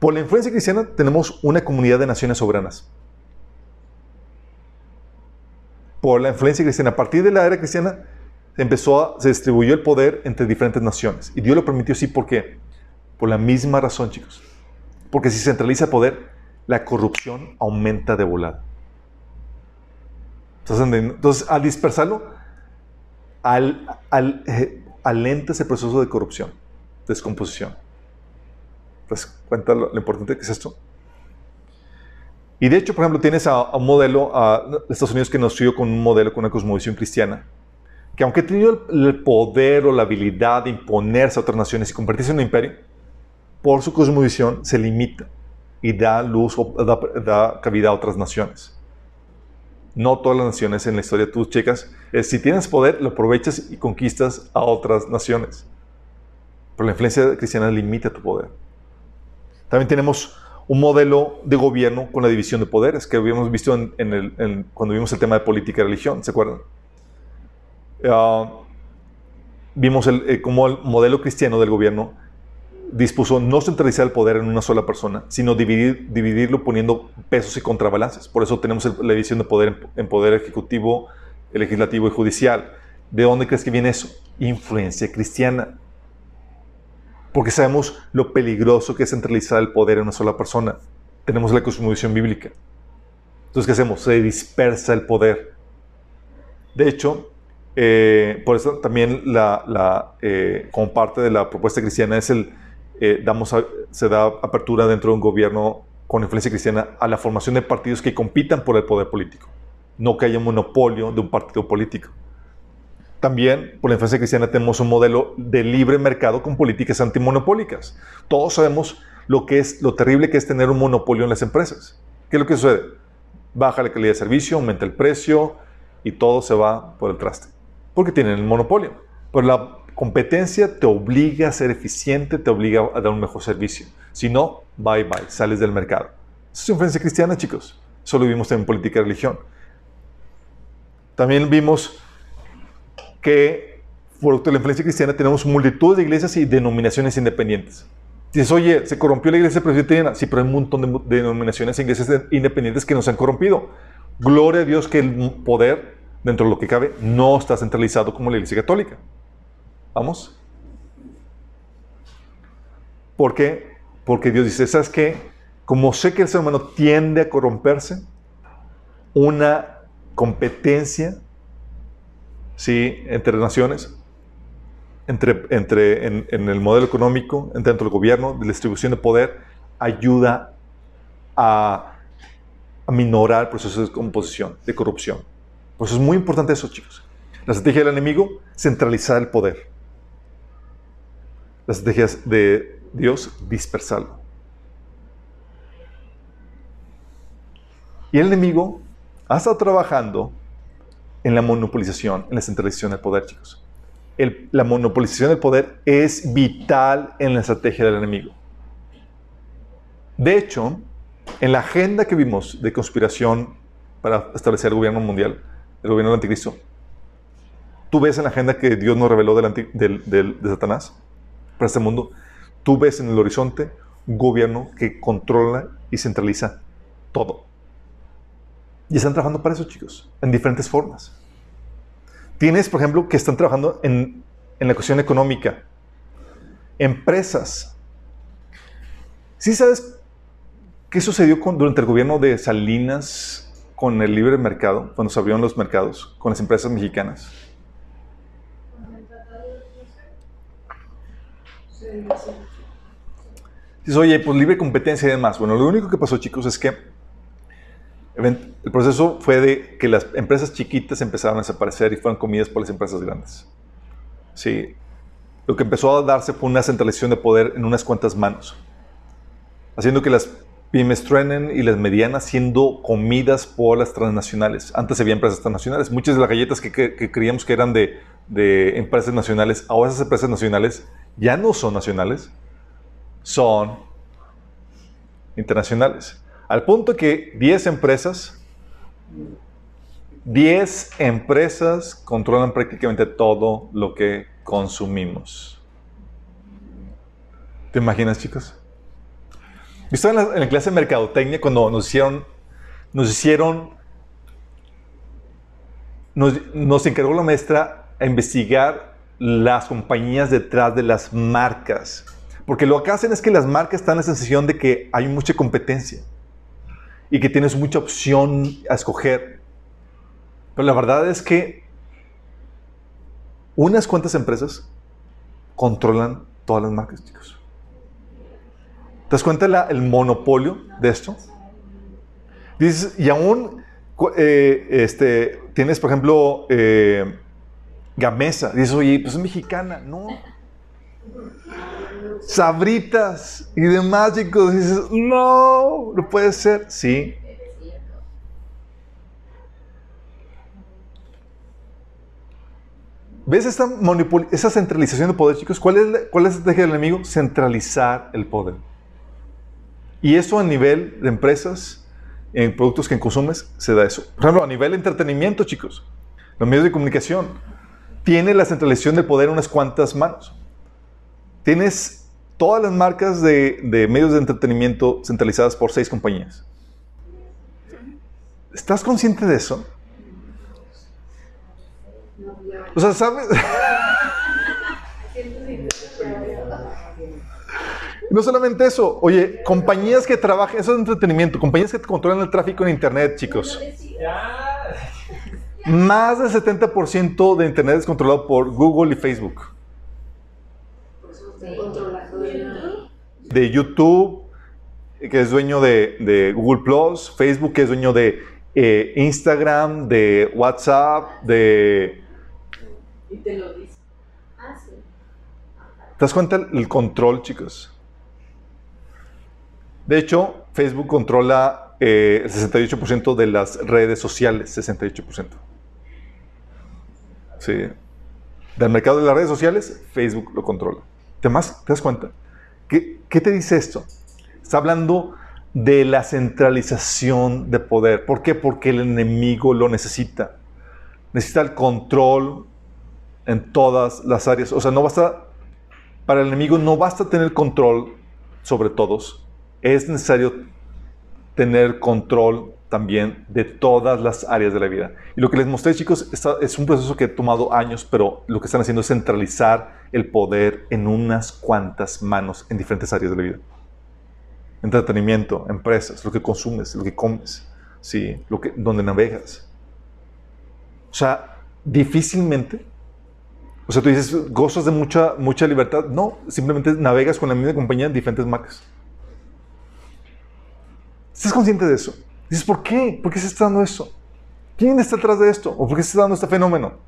Por la influencia cristiana tenemos una comunidad de naciones soberanas. Por la influencia cristiana. A partir de la era cristiana empezó se distribuyó el poder entre diferentes naciones. Y Dios lo permitió así, ¿por qué? Por la misma razón, chicos. Porque si se centraliza el poder, la corrupción aumenta de volada. Entonces, al dispersarlo, al, al, eh, alenta ese proceso de corrupción, descomposición. Pues cuenta lo, importante que es esto. Y de hecho, por ejemplo, tienes a, un modelo, a Estados Unidos que nació con un modelo, con una cosmovisión cristiana, que aunque ha tenido el, poder o la habilidad de imponerse a otras naciones y convertirse en un imperio, por su cosmovisión se limita y da luz o da, da cabida a otras naciones. No todas las naciones en la historia tú checas, si tienes poder, lo aprovechas y conquistas a otras naciones. Pero la influencia cristiana limita tu poder. También tenemos un modelo de gobierno con la división de poderes que habíamos visto en, cuando vimos el tema de política y religión, ¿se acuerdan? Ah, vimos el, eh, como el modelo cristiano del gobierno dispuso no centralizar el poder en una sola persona, sino dividir, dividirlo poniendo pesos y contrabalances. Por eso tenemos la división de poder en, poder ejecutivo, legislativo y judicial. ¿De dónde crees que viene eso? Influencia cristiana. Porque sabemos lo peligroso que es centralizar el poder en una sola persona. Tenemos la cosmovisión bíblica. Entonces, ¿qué hacemos? Se dispersa el poder. De hecho, eh, por eso también la, eh, como parte de la propuesta cristiana es el, eh, damos se da apertura dentro de un gobierno con influencia cristiana a la formación de partidos que compitan por el poder político, no que haya monopolio de un partido político. También, por la influencia cristiana, tenemos un modelo de libre mercado con políticas antimonopólicas. Todos sabemos lo que es lo terrible que es tener un monopolio en las empresas. ¿Qué es lo que sucede? Baja la calidad de servicio, aumenta el precio y todo se va por el traste. Porque tienen el monopolio. Pero la competencia te obliga a ser eficiente, te obliga a dar un mejor servicio. Si no, bye bye, sales del mercado. Eso es influencia cristiana, chicos. Eso lo vimos en política y religión. También vimos que, por la influencia cristiana, tenemos multitud de iglesias y denominaciones independientes. Dices, oye, se corrompió la iglesia presbiteriana. Sí, pero hay un montón de denominaciones e iglesias independientes que nos han corrompido. Gloria a Dios que el poder, dentro de lo que cabe, no está centralizado como la iglesia católica. ¿Vamos? ¿Por qué? Porque Dios dice, ¿sabes qué? Como sé que el ser humano tiende a corromperse, una competencia ¿sí? entre naciones, entre, entre, en, el modelo económico, dentro del gobierno, de la distribución de poder, ayuda a, a minorar procesos de composición, de corrupción. Por eso es muy importante eso, chicos. La estrategia del enemigo, centralizar el poder. La estrategia de Dios, dispersarlo. Y el enemigo ha estado trabajando en la monopolización, en la centralización del poder, chicos. la monopolización del poder es vital en la estrategia del enemigo. De hecho, en la agenda que vimos de conspiración para establecer el gobierno mundial, el gobierno del anticristo, tú ves en la agenda que Dios nos reveló del, de Satanás para este mundo, tú ves en el horizonte un gobierno que controla y centraliza todo. Y están trabajando para eso, chicos, en diferentes formas. Tienes, por ejemplo, que están trabajando en, la cuestión económica. Empresas. ¿Sí sabes qué sucedió durante el gobierno de Salinas con el libre mercado, cuando se abrieron los mercados, con las empresas mexicanas? Dices, oye, pues libre competencia y demás. Bueno, lo único que pasó, chicos, es que el proceso fue de que las empresas chiquitas empezaron a desaparecer y fueron comidas por las empresas grandes. Sí. Lo que empezó a darse fue una centralización de poder en unas cuantas manos, haciendo que las pymes truenen y las medianas siendo comidas por las transnacionales. Antes había empresas transnacionales. Muchas de las galletas que, creíamos que eran de, de, empresas nacionales, ahora esas empresas nacionales ya no son nacionales, son internacionales. Al punto que 10 empresas, 10 empresas controlan prácticamente todo lo que consumimos. ¿Te imaginas, chicos? La, en la clase de mercadotecnia cuando nos hicieron, nos hicieron, nos, nos encargó la maestra a investigar las compañías detrás de las marcas Porque lo que hacen es que las marcas están en la sensación de que hay mucha competencia y que tienes mucha opción a escoger. Pero la verdad es que unas cuantas empresas controlan todas las marcas, chicos. ¿Te das cuenta el monopolio de esto? Dices, y aún eh, este, tienes, por ejemplo, eh, Gamesa. Dices, oye, pues es mexicana. No. Sabritas y demás, chicos. Dices, no, no puede ser. Sí. ¿Ves esta, esa centralización de poder, chicos? ¿Cuál es, ¿Cuál es la estrategia del enemigo? Centralizar el poder. Y eso a nivel de empresas, en productos que consumes, se da eso. Por ejemplo, a nivel de entretenimiento, chicos, los medios de comunicación, tiene la centralización del poder en unas cuantas manos. Tienes todas las marcas de, medios de entretenimiento centralizadas por seis compañías. ¿Estás consciente de eso? O sea, ¿sabes? [LAUGHS] No solamente eso, oye, compañías que trabajan, eso es entretenimiento, compañías que controlan el tráfico en Internet, chicos. Más del 70% de Internet es controlado por Google y Facebook. De YouTube, que es dueño de, Google Plus, Facebook, que es dueño de eh, Instagram, de WhatsApp, de... Y te lo dice. Ah, ¿Te das cuenta el control, chicos? De hecho, Facebook controla eh, el 68% de las redes sociales, 68%. Sí. Del mercado de las redes sociales, Facebook lo controla. ¿Te, ¿te das cuenta? ¿Qué, ¿Qué te dice esto? Está hablando de la centralización de poder. ¿Por qué? Porque el enemigo lo necesita. Necesita el control en todas las áreas. O sea, no basta, para el enemigo no basta tener control sobre todos, es necesario tener control también de todas las áreas de la vida. Y lo que les mostré, chicos, es un proceso que ha tomado años, pero lo que están haciendo es centralizar el poder en unas cuantas manos en diferentes áreas de la vida. Entretenimiento, empresas, lo que consumes, lo que comes, ¿sí? lo que, donde navegas. O sea, difícilmente, o sea, tú dices, gozas de mucha, mucha libertad. No, simplemente navegas con la misma compañía en diferentes marcas. ¿Estás consciente de eso? Dices, ¿por qué? ¿Por qué se está dando eso? ¿Quién está detrás de esto? ¿O por qué se está dando este fenómeno?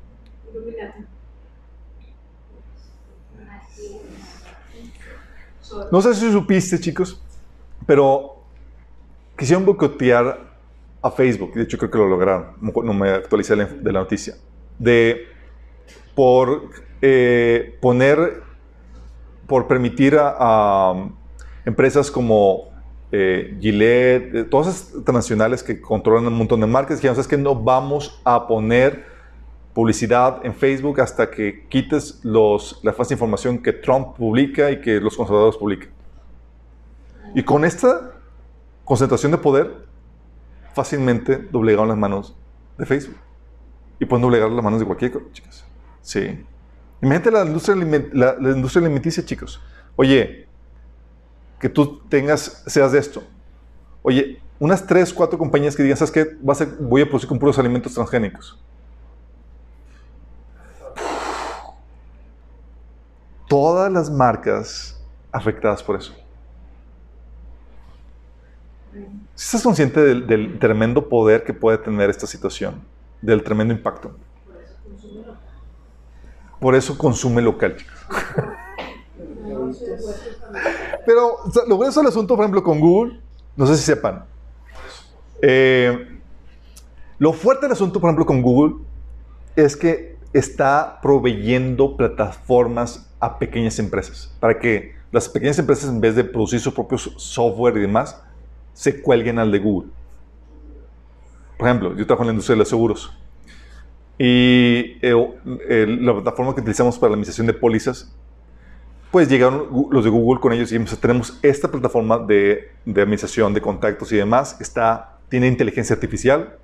No sé si supiste, chicos, pero quisieron boicotear a Facebook. De hecho, creo que lo lograron. No me actualicé de la noticia. De por eh, poner, por permitir a empresas como eh, Gillette, eh, todas esas internacionales que controlan un montón de marcas, dijeron, es que no vamos a poner publicidad en Facebook hasta que quites los, la falsa información que Trump publica y que los conservadores publican. Y con esta concentración de poder, fácilmente doblegaron las manos de Facebook. Y pueden doblegar las manos de cualquier cosa, chicas. Sí. Imagínate la industria, la, industria alimenticia, chicos. Oye, que tú tengas, seas de esto. Oye, unas tres, cuatro compañías que digan, ¿sabes qué? voy a producir con puros alimentos transgénicos. Todas las marcas afectadas por eso. ¿Estás consciente del, tremendo poder que puede tener esta situación? Del tremendo impacto. Por eso consume local, chicos. [LAUGHS] Pero lo bueno es el asunto, por ejemplo, con Google, no sé si sepan. Eh, lo fuerte del asunto, por ejemplo, con Google es que está proveyendo plataformas a pequeñas empresas para que las pequeñas empresas, en vez de producir su propio software y demás, se cuelguen al de Google. Por ejemplo, yo trabajo en la industria de los seguros. Y eh, la plataforma que utilizamos para la administración de pólizas pues llegaron los de Google con ellos y tenemos esta plataforma de, administración de contactos y demás, está, tiene inteligencia artificial,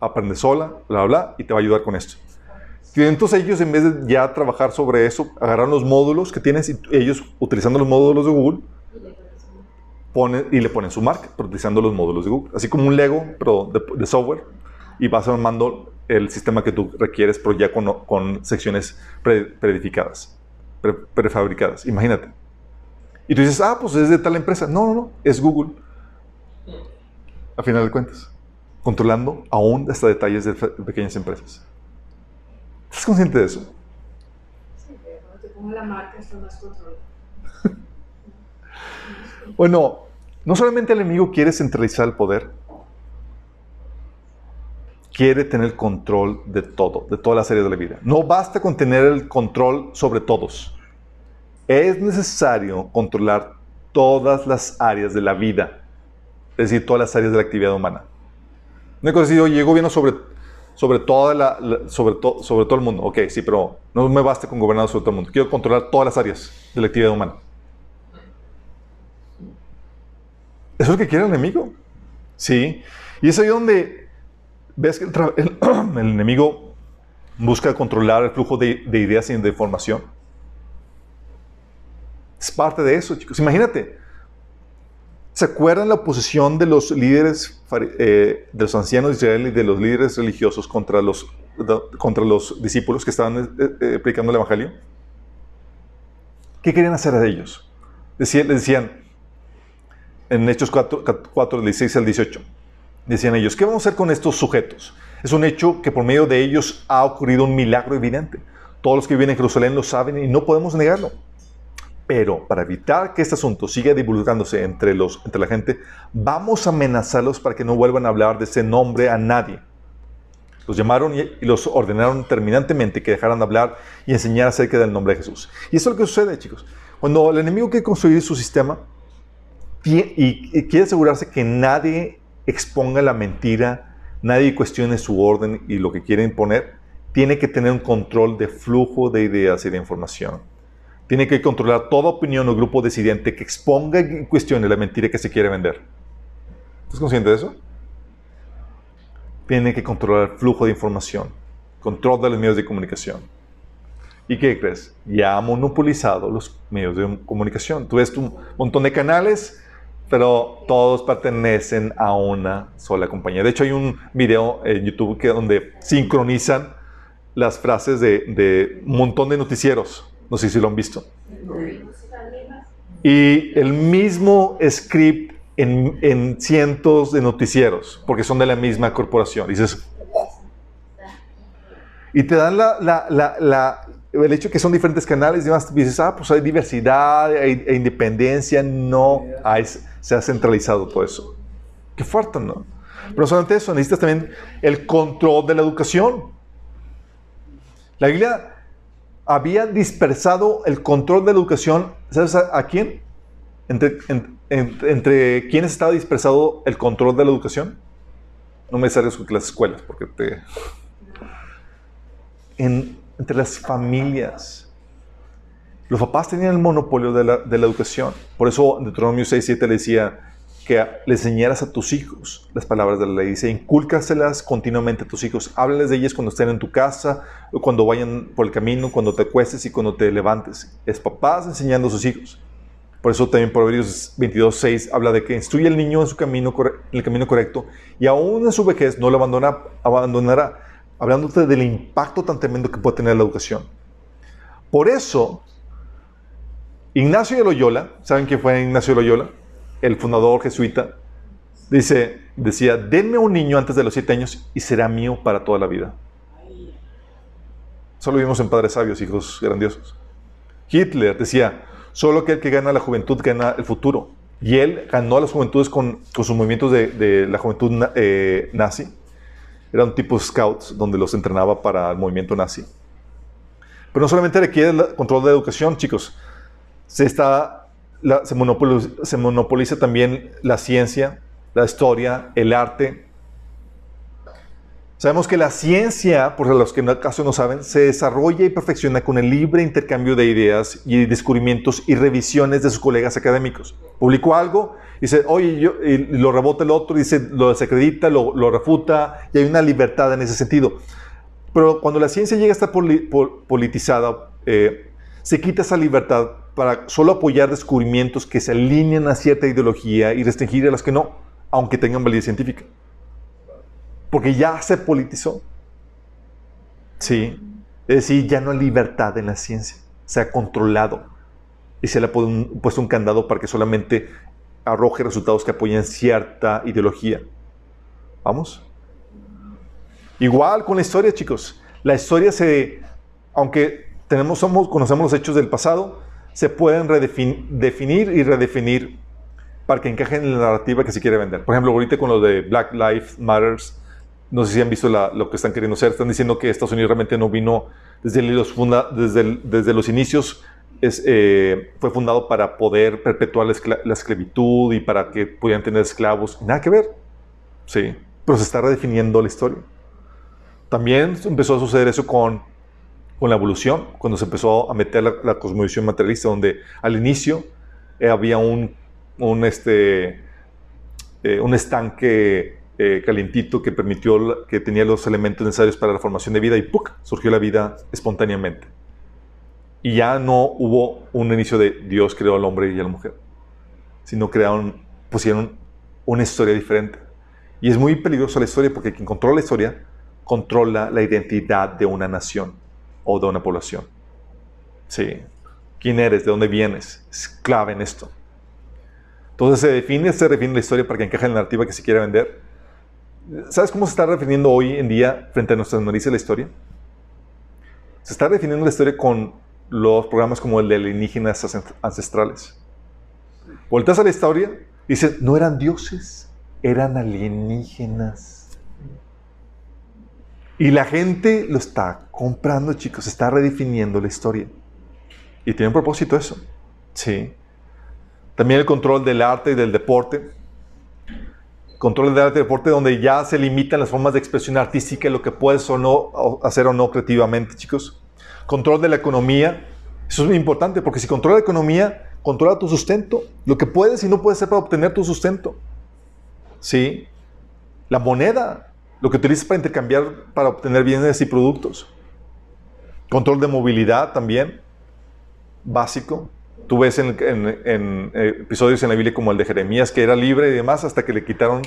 aprende sola, bla, bla, bla, y te va a ayudar con esto. Entonces ellos, en vez de ya trabajar sobre eso, agarraron los módulos que tienes y ellos, utilizando los módulos de Google, ponen, y le ponen su marca, utilizando los módulos de Google. Así como un Lego, pero de, software, y vas armando el sistema que tú requieres, pero ya con, con secciones preedificadas, prefabricadas. Imagínate. Y tú dices, ah, pues es de tal empresa. No, no, no, es Google. A final de cuentas. Controlando aún hasta detalles de pequeñas empresas. ¿Estás consciente de eso? Sí, pero te pongo la marca, está más controlado. [LAUGHS] bueno, no solamente el enemigo quiere centralizar el poder, quiere tener control de todo, de todas las áreas de la vida. No basta con tener el control sobre todos. Es necesario controlar todas las áreas de la vida, es decir, todas las áreas de la actividad humana. No he conocido, llegó gobierno sobre, sobre, sobre, sobre todo el mundo. Ok, sí, pero no me basta con gobernar sobre todo el mundo. Quiero controlar todas las áreas de la actividad humana. Eso es lo que quiere el enemigo. Sí. Y es ahí donde ves que el, [CLEARS THROAT] enemigo busca controlar el flujo de, ideas y de información. Es parte de eso, chicos. Imagínate. ¿Se acuerdan la oposición de los líderes, eh, de los ancianos de Israel y de los líderes religiosos contra los, contra los discípulos que estaban eh, eh, predicando el Evangelio? ¿Qué querían hacer a ellos? les decían, en Hechos 4, 4, 16 al 18. Decían ellos, ¿qué vamos a hacer con estos sujetos? Es un hecho que por medio de ellos ha ocurrido un milagro evidente. Todos los que viven en Jerusalén lo saben y no podemos negarlo. Pero para evitar que este asunto siga divulgándose entre, los, entre la gente, vamos a amenazarlos para que no vuelvan a hablar de ese nombre a nadie. Los llamaron y, los ordenaron terminantemente que dejaran de hablar y enseñar acerca del nombre de Jesús. Y eso es lo que sucede, chicos. Cuando el enemigo quiere construir su sistema, y, quiere asegurarse que nadie exponga la mentira, nadie cuestione su orden y lo que quiere imponer, tiene que tener un control de flujo de ideas y de información. Tiene que controlar toda opinión o grupo decidente que exponga y cuestione la mentira que se quiere vender. ¿Estás consciente de eso? Tiene que controlar el flujo de información, control de los medios de comunicación. ¿Y qué crees? Ya ha monopolizado los medios de comunicación. Tú ves un montón de canales pero todos pertenecen a una sola compañía. De hecho, hay un video en YouTube que, donde sincronizan las frases de, un montón de noticieros. No sé si lo han visto. Y el mismo script en, cientos de noticieros, porque son de la misma corporación. Dices, y te dan la, el hecho que son diferentes canales y demás, dices, ah, pues hay diversidad, hay, hay independencia, no hay se ha centralizado todo eso. Qué fuerte, ¿no? Pero solamente eso, necesitas también el control de la educación. La Biblia había dispersado el control de la educación, ¿sabes a, quién? Entre, entre quiénes estaba dispersado el control de la educación. No me sales con las escuelas, porque te... entre las familias. Los papás tenían el monopolio de la, educación. Por eso Deuteronomio 6, 7 le decía que le enseñaras a tus hijos las palabras de la ley. Dice, incúlcaselas continuamente a tus hijos. Háblales de ellas cuando estén en tu casa, o cuando vayan por el camino, cuando te acuestes y cuando te levantes. Es papás enseñando a sus hijos. Por eso también Proverbios 22, 6 habla de que instruye al niño en, su camino, el camino correcto y aún en su vejez no lo abandonará, abandonará, hablándote del impacto tan tremendo que puede tener la educación. Por eso, Ignacio de Loyola, ¿saben quién fue Ignacio de Loyola? El fundador jesuita. Dice, decía, denme un niño antes de los siete años y será mío para toda la vida. Solo vimos en Padres Sabios, hijos grandiosos. Hitler decía, solo aquel que gana la juventud gana el futuro. Y él ganó a las juventudes con, sus movimientos de, la juventud eh, nazi. Era un tipo scouts donde los entrenaba para el movimiento nazi. Pero no solamente requiere el control de la educación, chicos se, está, se, monopoliza, también la ciencia, la historia, el arte. Sabemos que la ciencia, por los que en caso no saben, se desarrolla y perfecciona con el libre intercambio de ideas y descubrimientos y revisiones de sus colegas académicos. Publicó algo, dice, oye, yo, y lo rebota el otro, dice, lo desacredita, lo, lo refuta, y hay una libertad en ese sentido. Pero cuando la ciencia llega a estar politizada, eh, se quita esa libertad para solo apoyar descubrimientos que se alinean a cierta ideología y restringir a las que no, aunque tengan validez científica. Porque ya se politizó. Sí. Es decir, ya no hay libertad en la ciencia. Se ha controlado. Y se le ha puesto un candado para que solamente arroje resultados que apoyen cierta ideología. ¿Vamos? Igual con la historia, chicos. La historia se, aunque tenemos, conocemos los hechos del pasado, se pueden definir y redefinir para que encajen en la narrativa que se quiere vender. Por ejemplo, ahorita con lo de Black Lives Matters, no sé si han visto lo que están queriendo hacer. Están diciendo que Estados Unidos realmente no vino desde los, desde, desde los inicios, eh, fue fundado para poder perpetuar la, esclavitud y para que pudieran tener esclavos. Nada que ver. Sí, pero se está redefiniendo la historia. También empezó a suceder eso con, con la evolución, cuando se empezó a meter la, cosmovisión materialista, donde al inicio eh, había un, un, este, eh, un estanque eh, que permitió, que tenía los elementos necesarios para la formación de vida y ¡puc! surgió la vida espontáneamente. Y ya no hubo un inicio de Dios creó al hombre y a la mujer, sino crearon, pusieron una historia diferente. Y es muy peligrosa la historia porque quien controla la historia controla la identidad de una nación o de una población. Sí. ¿Quién eres? ¿De dónde vienes? Es clave en esto. Entonces se define, se define la historia para que encaje en la narrativa que se quiere vender. ¿Sabes cómo se está refiriendo hoy en día frente a nuestras narices la historia? Se está definiendo la historia con los programas como el de alienígenas ancestrales. Volteas a la historia y dices, no eran dioses, eran alienígenas. Y la gente lo está comprando, chicos, está redefiniendo la historia. Y tiene un propósito eso. Sí. También el control del arte y del deporte. Control del arte y deporte donde ya se limitan las formas de expresión artística lo que puedes o no hacer o no creativamente, chicos. Control de la economía. Eso es muy importante porque si controla la economía, controla tu sustento. Lo que puedes y no puedes hacer para obtener tu sustento. Sí. La moneda lo que utilizas para intercambiar, para obtener bienes y productos. Control de movilidad también, básico. Tú ves en, en, episodios en la Biblia como el de Jeremías, que era libre y demás, hasta que le quitaron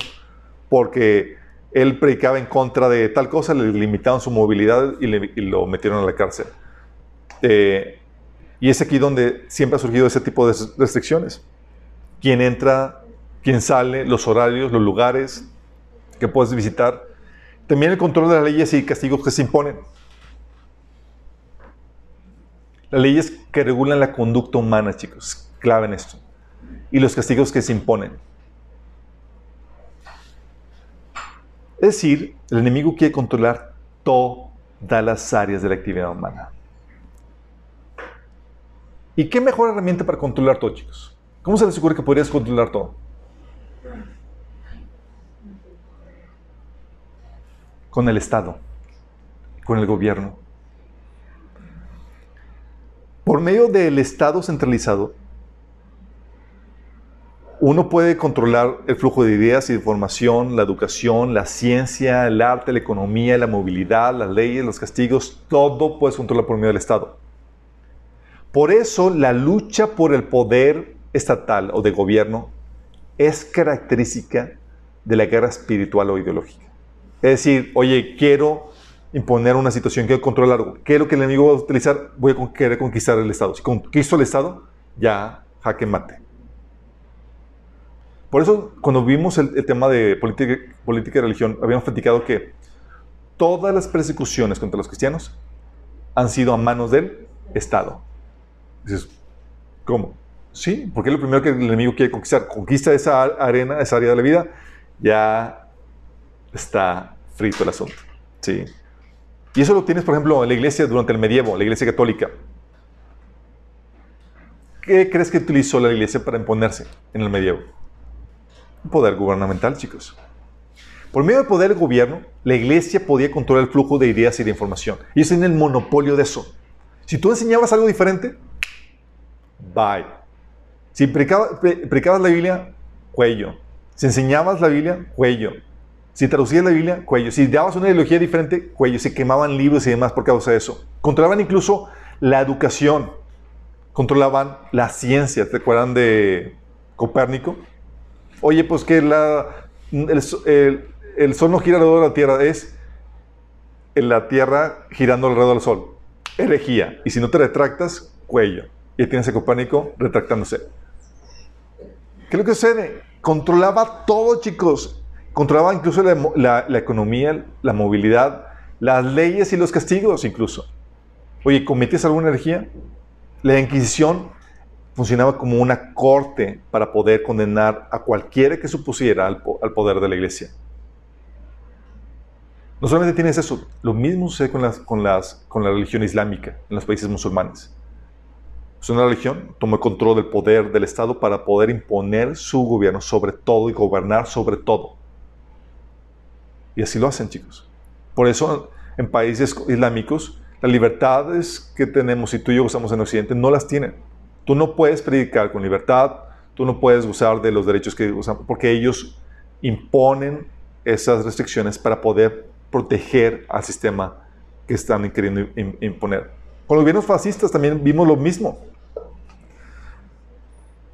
porque él predicaba en contra de tal cosa, le limitaron su movilidad y, lo metieron a la cárcel. Eh, y es aquí donde siempre ha surgido ese tipo de restricciones. Quién entra, quién sale, los horarios, los lugares que puedes visitar. También el control de las leyes y castigos que se imponen. Las leyes que regulan la conducta humana, chicos, clave en esto. Y los castigos que se imponen. Es decir, el enemigo quiere controlar todas las áreas de la actividad humana. ¿Y qué mejor herramienta para controlar todo, chicos? ¿Cómo se les ocurre que podrías controlar todo? Con el Estado, con el gobierno. Por medio del Estado centralizado, uno puede controlar el flujo de ideas y de información, la educación, la ciencia, el arte, la economía, la movilidad, las leyes, los castigos, todo puede controlar por medio del Estado. Por eso la lucha por el poder estatal o de gobierno es característica de la guerra espiritual o ideológica. Es decir, oye, quiero imponer una situación, quiero controlar algo. ¿Qué es lo que el enemigo va a utilizar? Voy a querer conquistar el Estado. Si conquisto el Estado, ya jaque mate. Por eso, cuando vimos el, tema de política, política y religión, habíamos platicado que todas las persecuciones contra los cristianos han sido a manos del Estado. Dices, ¿cómo? Sí, porque es lo primero que el enemigo quiere conquistar. Conquista esa arena, esa área de la vida, ya está frito el asunto. ¿sí? Y eso lo tienes, por ejemplo, en la iglesia durante el medievo, la iglesia católica. ¿Qué crees que utilizó la iglesia para imponerse en el medievo? Un poder gubernamental, chicos. Por medio del poder del gobierno, la iglesia podía controlar el flujo de ideas y de información. Y es en el monopolio de eso. Si tú enseñabas algo diferente, bye. Si predicabas la Biblia, cuello. Si enseñabas la Biblia, cuello. Si traducías la Biblia, cuello. Si dabas una ideología diferente, cuello. Se quemaban libros y demás por causa de eso. Controlaban incluso la educación. Controlaban la ciencia. ¿Te acuerdan de Copérnico? Oye, pues que la, el, sol no gira alrededor de la Tierra, es la Tierra girando alrededor del sol. Herejía. Y si no te retractas, cuello. Y tienes a Copérnico retractándose. ¿Qué es lo que sucede? Controlaba todo, chicos. Controlaba incluso la, economía, la movilidad, las leyes y los castigos incluso. Oye, ¿cometías alguna energía? La Inquisición funcionaba como una corte para poder condenar a cualquiera que supusiera al, poder de la iglesia. No solamente tienes eso, lo mismo sucede con la religión islámica en los países musulmanes. Es una religión, toma control del poder del Estado para poder imponer su gobierno sobre todo y gobernar sobre todo. Y así lo hacen, chicos. Por eso, en países islámicos, las libertades que tenemos y tú y yo gozamos en Occidente no las tienen. Tú no puedes predicar con libertad, tú no puedes gozar de los derechos que usamos, porque ellos imponen esas restricciones para poder proteger al sistema que están queriendo imponer. Con los gobiernos fascistas también vimos lo mismo.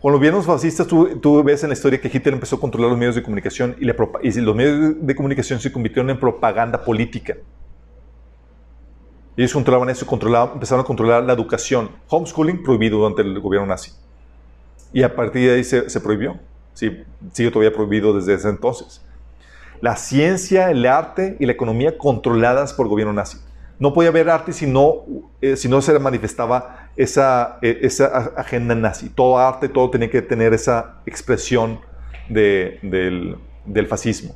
Con los gobiernos fascistas, tú, ves en la historia que Hitler empezó a controlar los medios de comunicación y, los medios de comunicación se convirtieron en propaganda política. Ellos controlaban eso, controlaban, empezaron a controlar la educación. Homeschooling prohibido durante el gobierno nazi. Y a partir de ahí se, prohibió. Sí, sigue todavía prohibido desde ese entonces. La ciencia, el arte y la economía controladas por el gobierno nazi. No podía haber arte si no, eh, si no se manifestaba esa, e, esa agenda nazi. Todo arte, todo tenía que tener esa expresión del, fascismo.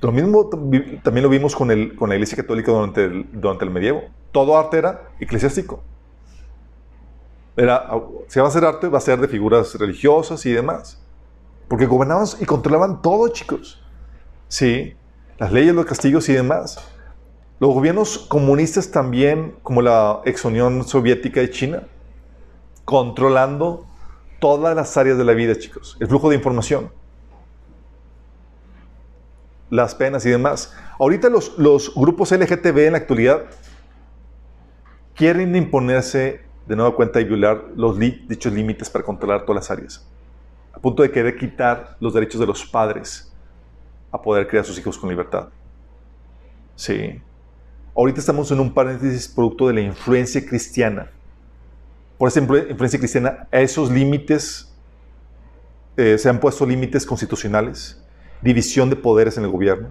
Lo mismo también lo vimos con, el, con la Iglesia Católica durante el, durante el medievo. Todo arte era eclesiástico. Era, si va a ser arte, va a ser de figuras religiosas y demás. Porque gobernaban y controlaban todo, chicos. Sí, las leyes, los castigos y demás. Los gobiernos comunistas también, como la ex Unión Soviética y China, controlando todas las áreas de la vida, chicos. El flujo de información, las penas y demás. Ahorita los, los grupos LGTB en la actualidad quieren imponerse de nueva cuenta y violar los dichos límites para controlar todas las áreas. A punto de querer quitar los derechos de los padres a poder criar a sus hijos con libertad. Sí. Ahorita estamos en un paréntesis producto de la influencia cristiana. Por esa influencia cristiana, a esos límites eh, se han puesto límites constitucionales, división de poderes en el gobierno,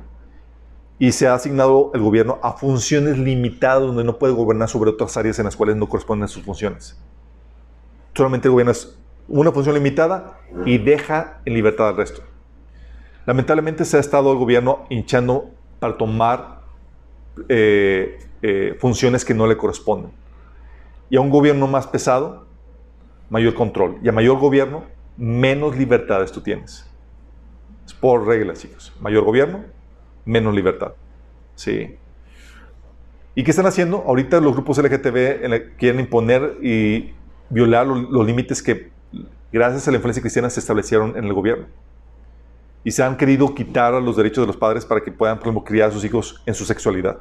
y se ha asignado el gobierno a funciones limitadas donde no puede gobernar sobre otras áreas en las cuales no corresponden sus funciones. Solamente es una función limitada y deja en libertad al resto. Lamentablemente se ha estado el gobierno hinchando para tomar eh, eh, funciones que no le corresponden. Y a un gobierno más pesado, mayor control. Y a mayor gobierno, menos libertades tú tienes. Es por reglas, chicos. Mayor gobierno, menos libertad. Sí. ¿Y qué están haciendo? Ahorita los grupos LGTB quieren imponer y violar los límites que, gracias a la influencia cristiana, se establecieron en el gobierno y se han querido quitar los derechos de los padres para que puedan, por criar a sus hijos en su sexualidad.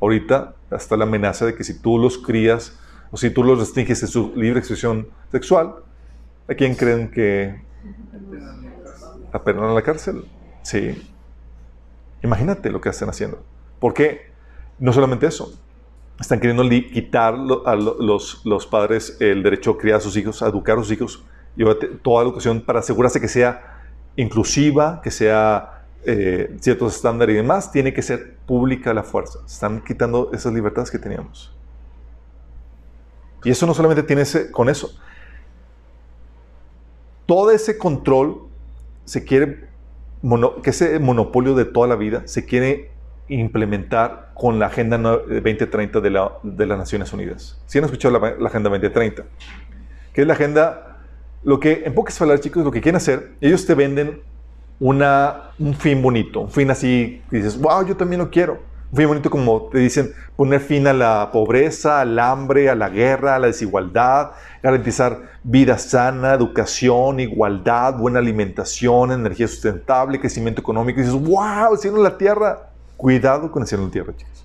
Ahorita está la amenaza de que si tú los crías o si tú los restringes en su libre expresión sexual, ¿a quién creen que apenan a la cárcel? Sí. Imagínate lo que están haciendo. Porque no solamente eso, están queriendo quitar a los, los padres el derecho a criar a sus hijos, a educar a sus hijos, y toda la educación para asegurarse que sea inclusiva, que sea eh, ciertos estándares y demás, tiene que ser pública la fuerza. Están quitando esas libertades que teníamos. Y eso no solamente tiene con eso. Todo ese control se quiere, que ese monopolio de toda la vida se quiere implementar con la Agenda 2030 de, la, de las Naciones Unidas. Si han escuchado la, la Agenda 2030? Que es la agenda lo que, en pocas palabras, chicos, lo que quieren hacer, ellos te venden una, un fin bonito, un fin así, que dices, wow, yo también lo quiero. Muy bonito como te dicen, poner fin a la pobreza, al hambre, a la guerra, a la desigualdad, garantizar vida sana, educación, igualdad, buena alimentación, energía sustentable, crecimiento económico. Y dices, wow, el cielo en la tierra. Cuidado con el cielo en la tierra, chicos.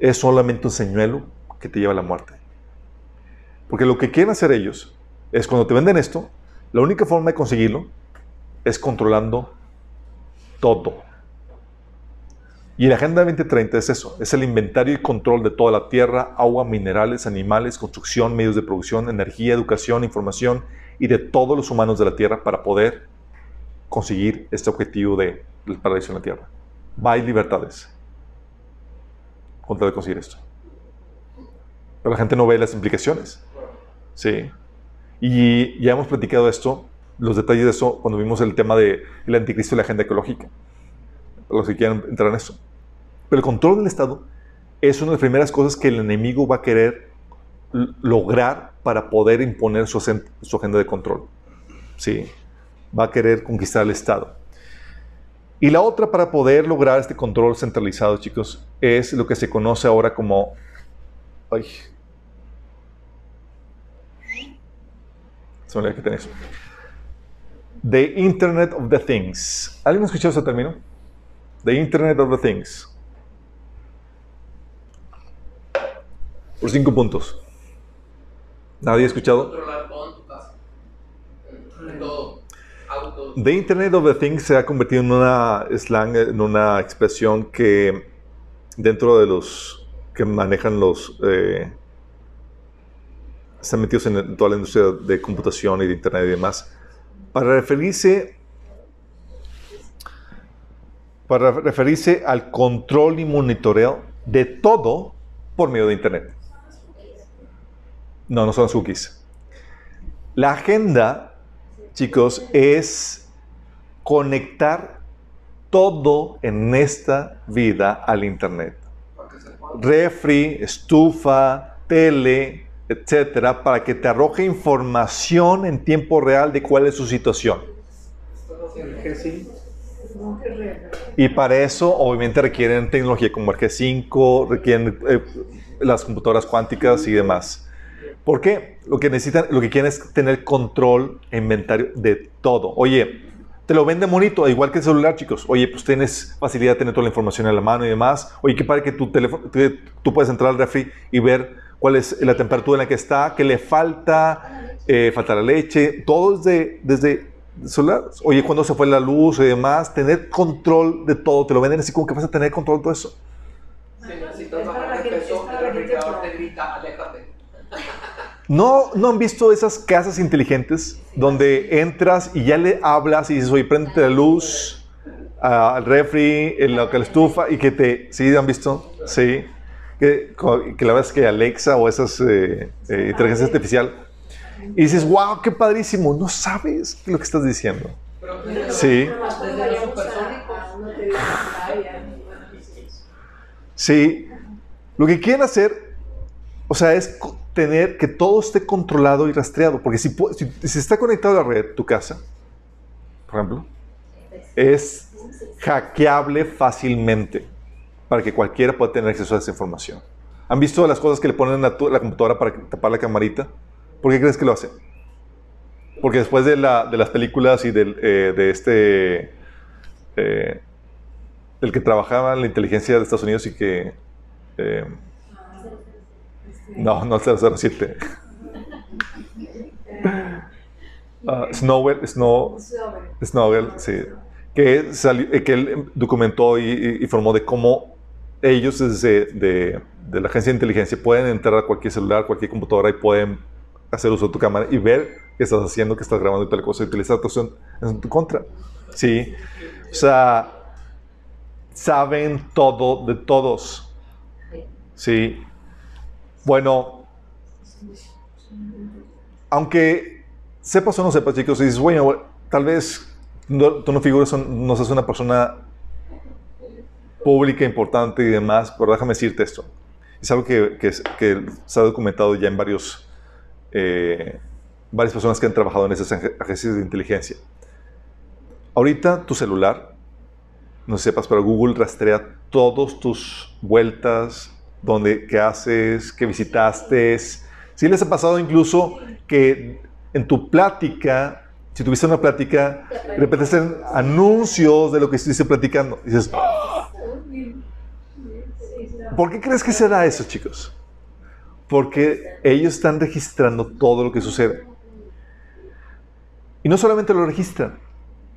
Es solamente un señuelo que te lleva a la muerte. Porque lo que quieren hacer ellos es cuando te venden esto, la única forma de conseguirlo es controlando todo. Y la Agenda 2030 es eso, es el inventario y control de toda la tierra, agua, minerales, animales, construcción, medios de producción, energía, educación, información y de todos los humanos de la tierra para poder conseguir este objetivo de, del paraíso en la tierra. Va libertades contra de conseguir esto. Pero la gente no ve las implicaciones. Sí. Y ya hemos platicado esto, los detalles de eso, cuando vimos el tema del anticristo y la agenda ecológica. Los que quieran entrar en eso. Pero el control del Estado es una de las primeras cosas que el enemigo va a querer lograr para poder imponer su, su agenda de control. Sí, va a querer conquistar el Estado. Y la otra para poder lograr este control centralizado, chicos, es lo que se conoce ahora como... Ay. Se que tenés. The Internet of the Things. ¿Alguien ha escuchado ese término? The Internet of the Things. Por cinco puntos. ¿Nadie ha escuchado? The Internet of the Things se ha convertido en una slang, en una expresión que dentro de los que manejan los... Eh, están metidos en toda la industria de computación y de Internet y demás, para referirse para referirse al control y monitoreo de todo por medio de Internet. No, no son las cookies. La agenda, chicos, es conectar todo en esta vida al Internet. Refri, estufa, tele, etcétera, para que te arroje información en tiempo real de cuál es su situación. Y para eso, obviamente, requieren tecnología como g 5 requieren eh, las computadoras cuánticas y demás. ¿Por qué? Lo que necesitan, lo que quieren es tener control e inventario de todo. Oye, te lo vende bonito, igual que el celular, chicos. Oye, pues tienes facilidad de tener toda la información en la mano y demás. Oye, qué padre que tu teléfono, tú puedes entrar al refri y ver cuál es la temperatura en la que está, qué le falta, eh, falta la leche, todo desde, desde celular. Oye, cuando se fue la luz y demás, tener control de todo. Te lo venden así como que vas a tener control de todo eso. Si necesitas bajar de peso, el refrigerador te grita, aléjate. ¿No, ¿No han visto esas casas inteligentes donde entras y ya le hablas y dices, oye, prende la luz al refri, en la, la estufa y que te... ¿Sí han visto? Sí. Que, que la verdad que Alexa o esas eh, eh, inteligencia artificial y dices, wow, qué padrísimo. No sabes lo que estás diciendo. Sí. Sí. Lo que quieren hacer, o sea, es tener que todo esté controlado y rastreado. Porque si, si, está conectado a la red, tu casa, por ejemplo, es hackeable fácilmente para que cualquiera pueda tener acceso a esa información. ¿Han visto las cosas que le ponen a la computadora para tapar la camarita? ¿Por qué crees que lo hace? Porque después de, la, de las películas y del, eh, de este... Eh, el que trabajaba en la inteligencia de Estados Unidos y que... Eh, no, no el 07. Uh, Snowell, Snow, Snowell, sí, que, salió, que él documentó y, informó de cómo ellos desde de, de, la agencia de inteligencia pueden entrar a cualquier celular, cualquier computadora y pueden hacer uso de tu cámara y ver qué estás haciendo, qué estás grabando y tal cosa y utilizar tu en tu contra. ¿Sí? O sea, saben todo de todos. ¿Sí? Bueno, aunque sepas o no sepas, chicos, y dices, bueno, tal vez tú no figuras, no seas una persona pública, importante y demás, pero déjame decirte esto. Es algo que, que, que se ha documentado ya en varios eh, varias personas que han trabajado en esas agencias de inteligencia. Ahorita tu celular no sepas, pero Google rastrea todas tus vueltas, donde, qué haces, qué visitaste. Si les ha pasado incluso que en tu plática, si tuviste una plática, hacen anuncios de lo que estuviste platicando. Y dices, ¡Ah! ¿Por qué crees que se da eso, chicos? Porque ellos están registrando todo lo que sucede. Y no solamente lo registran,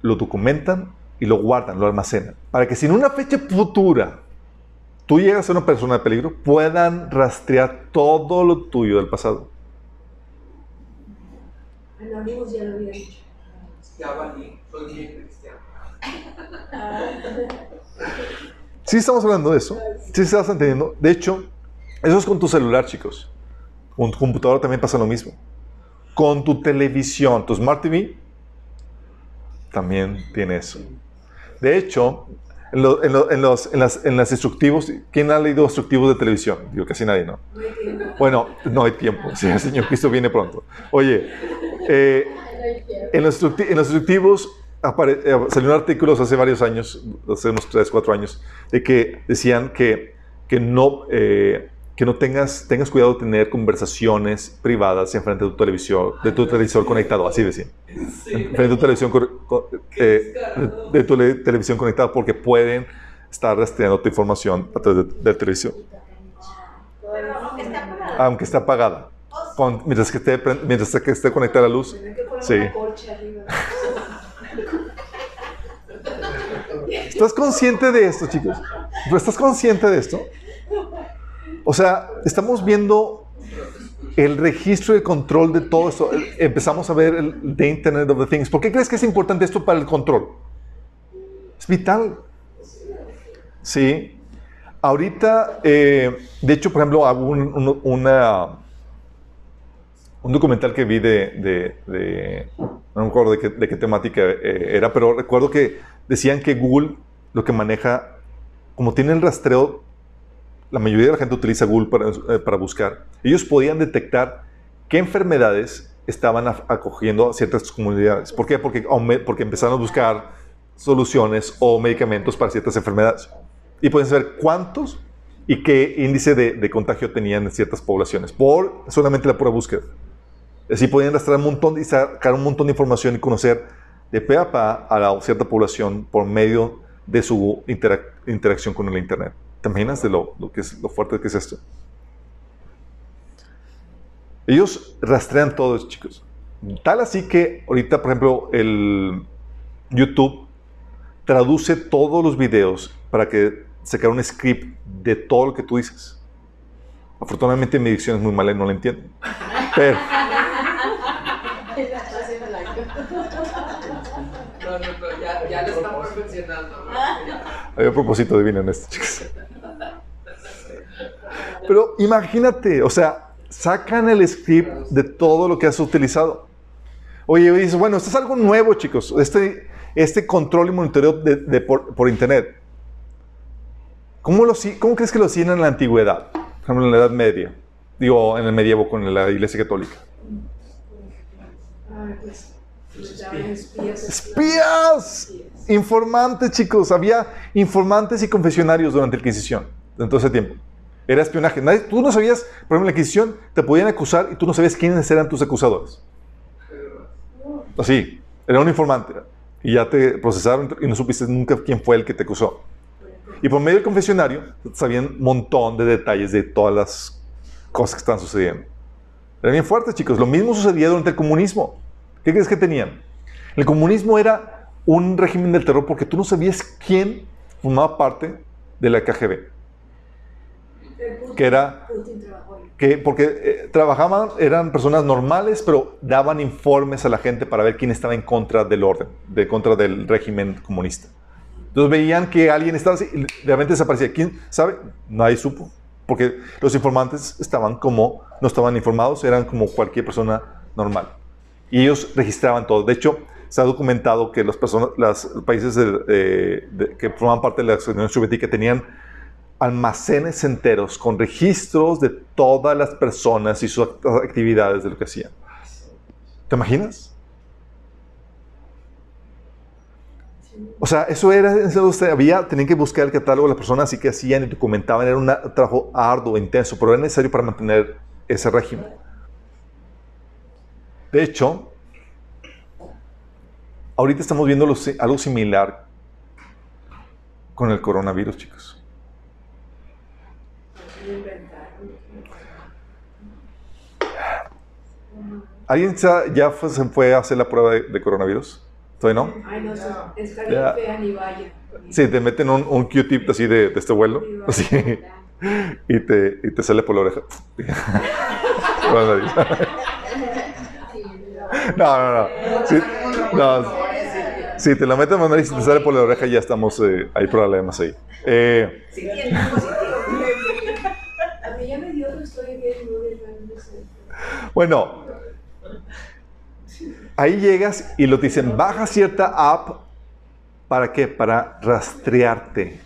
lo documentan y lo guardan, lo almacenan. Para que si en una fecha futura tú llegas a ser una persona de peligro, puedan rastrear todo lo tuyo del pasado. Anónimos ya lo había dicho. Ya valí, soy bien cristiano. Sí estamos hablando de eso. Sí estás entendiendo. De hecho, eso es con tu celular, chicos. Con tu computadora también pasa lo mismo. Con tu televisión, tu Smart TV, también tiene eso. De hecho, en, los, en, las, instructivos, ¿quién ha leído instructivos de televisión? Digo, casi nadie, ¿no? Bueno, no hay tiempo. [LAUGHS] Sí, el Señor Cristo viene pronto. Oye, eh, en, los instructivos eh, salieron artículos hace varios años, hace unos 3, 4 años, de que decían que, que no, eh, que no tengas, tengas cuidado de tener conversaciones privadas en frente de tu televisión, de tu televisor conectado, así decían. En frente de tu televisión, eh, de, tu televisión conectada, porque pueden estar rastreando tu información a través de, la televisión. Aunque está apagada. mientras, que esté, mientras que esté conectada la luz. Sí. ¿Estás consciente de esto, chicos? ¿Estás consciente de esto? O sea, estamos viendo el registro y el control de todo esto. Empezamos a ver el de Internet of the Things. ¿Por qué crees que es importante esto para el control? Es vital. Sí. Ahorita, eh, de hecho, por ejemplo, hago un, una, un documental que vi de, no me acuerdo de qué, temática era, pero recuerdo que decían que Google lo que maneja, como tiene el rastreo, la mayoría de la gente utiliza Google para, eh, buscar, ellos podían detectar qué enfermedades estaban acogiendo a ciertas comunidades. ¿Por qué? Porque, porque empezaron a buscar soluciones o medicamentos para ciertas enfermedades. Y pueden saber cuántos y qué índice de, de, contagio tenían en ciertas poblaciones, por solamente la pura búsqueda. Así podían rastrear un montón y sacar un montón de información y conocer de pe a pa a la cierta población por medio de su interacción con el Internet. ¿Te imaginas de lo, que es, lo fuerte que es esto? Ellos rastrean todo eso, chicos. Tal así que ahorita, por ejemplo, el YouTube traduce todos los videos para que sacar un script de todo lo que tú dices. Afortunadamente mi dicción es muy mala y no la entiendo. Pero, ya, lo están perfeccionando. Un propósito divino en esto, chicos. Pero imagínate, o sea, sacan el script de todo lo que has utilizado. Oye, dices, bueno, esto es algo nuevo, chicos. Este, este control y monitoreo de, por, internet. ¿Cómo, lo, ¿Cómo crees que lo hacían en la antigüedad? Por ejemplo, en la Edad Media. Digo, en el medievo con la Iglesia Católica. Ah, pues, Espías. Informantes, chicos. Había informantes y confesionarios durante la Inquisición, en todo ese tiempo. Era espionaje. tú no sabías, por ejemplo, en la Inquisición te podían acusar y tú no sabías quiénes eran tus acusadores. Así, era un informante. Y ya te procesaron y no supiste nunca quién fue el que te acusó. Y por medio del confesionario sabían un montón de detalles de todas las cosas que están sucediendo. Era bien fuerte, chicos. Lo mismo sucedía durante el comunismo. ¿Qué crees que tenían? El comunismo era un régimen del terror porque tú no sabías quién formaba parte de la KGB. Que era que porque eh, trabajaban, eran personas normales, pero daban informes a la gente para ver quién estaba en contra del orden, de contra del régimen comunista. Entonces veían que alguien estaba así y de repente desaparecía. ¿Quién sabe? Nadie supo. Porque los informantes estaban como, no estaban informados, eran como cualquier persona normal. Y ellos registraban todo. De hecho, se ha documentado que los países que forman parte de la Unión Soviética tenían almacenes enteros con registros de todas las personas y sus actividades de lo que hacían. ¿Te imaginas? O sea, eso era, eso había, tenían que buscar el catálogo de las personas y que hacían y documentaban. Era un trabajo arduo, intenso, pero era necesario para mantener ese régimen. De hecho, ahorita estamos viendo algo similar con el coronavirus, chicos. ¿Alguien ya se fue a hacer la prueba de, coronavirus? ¿Todavía no? Ay, no, está bien fea ni vaya. Sí, te meten un, un Q-tip así de, este vuelo, así, y te, y te sale por la oreja. [LAUGHS] no, no, no. Sí, no. Si te la meten en la nariz y te sale por la oreja, ya estamos, eh, hay problemas ahí. Eh, [LAUGHS] a mí ya me dio, estoy bien, Bueno, Ahí llegas y lo dicen, baja cierta app, ¿para qué? Para rastrearte.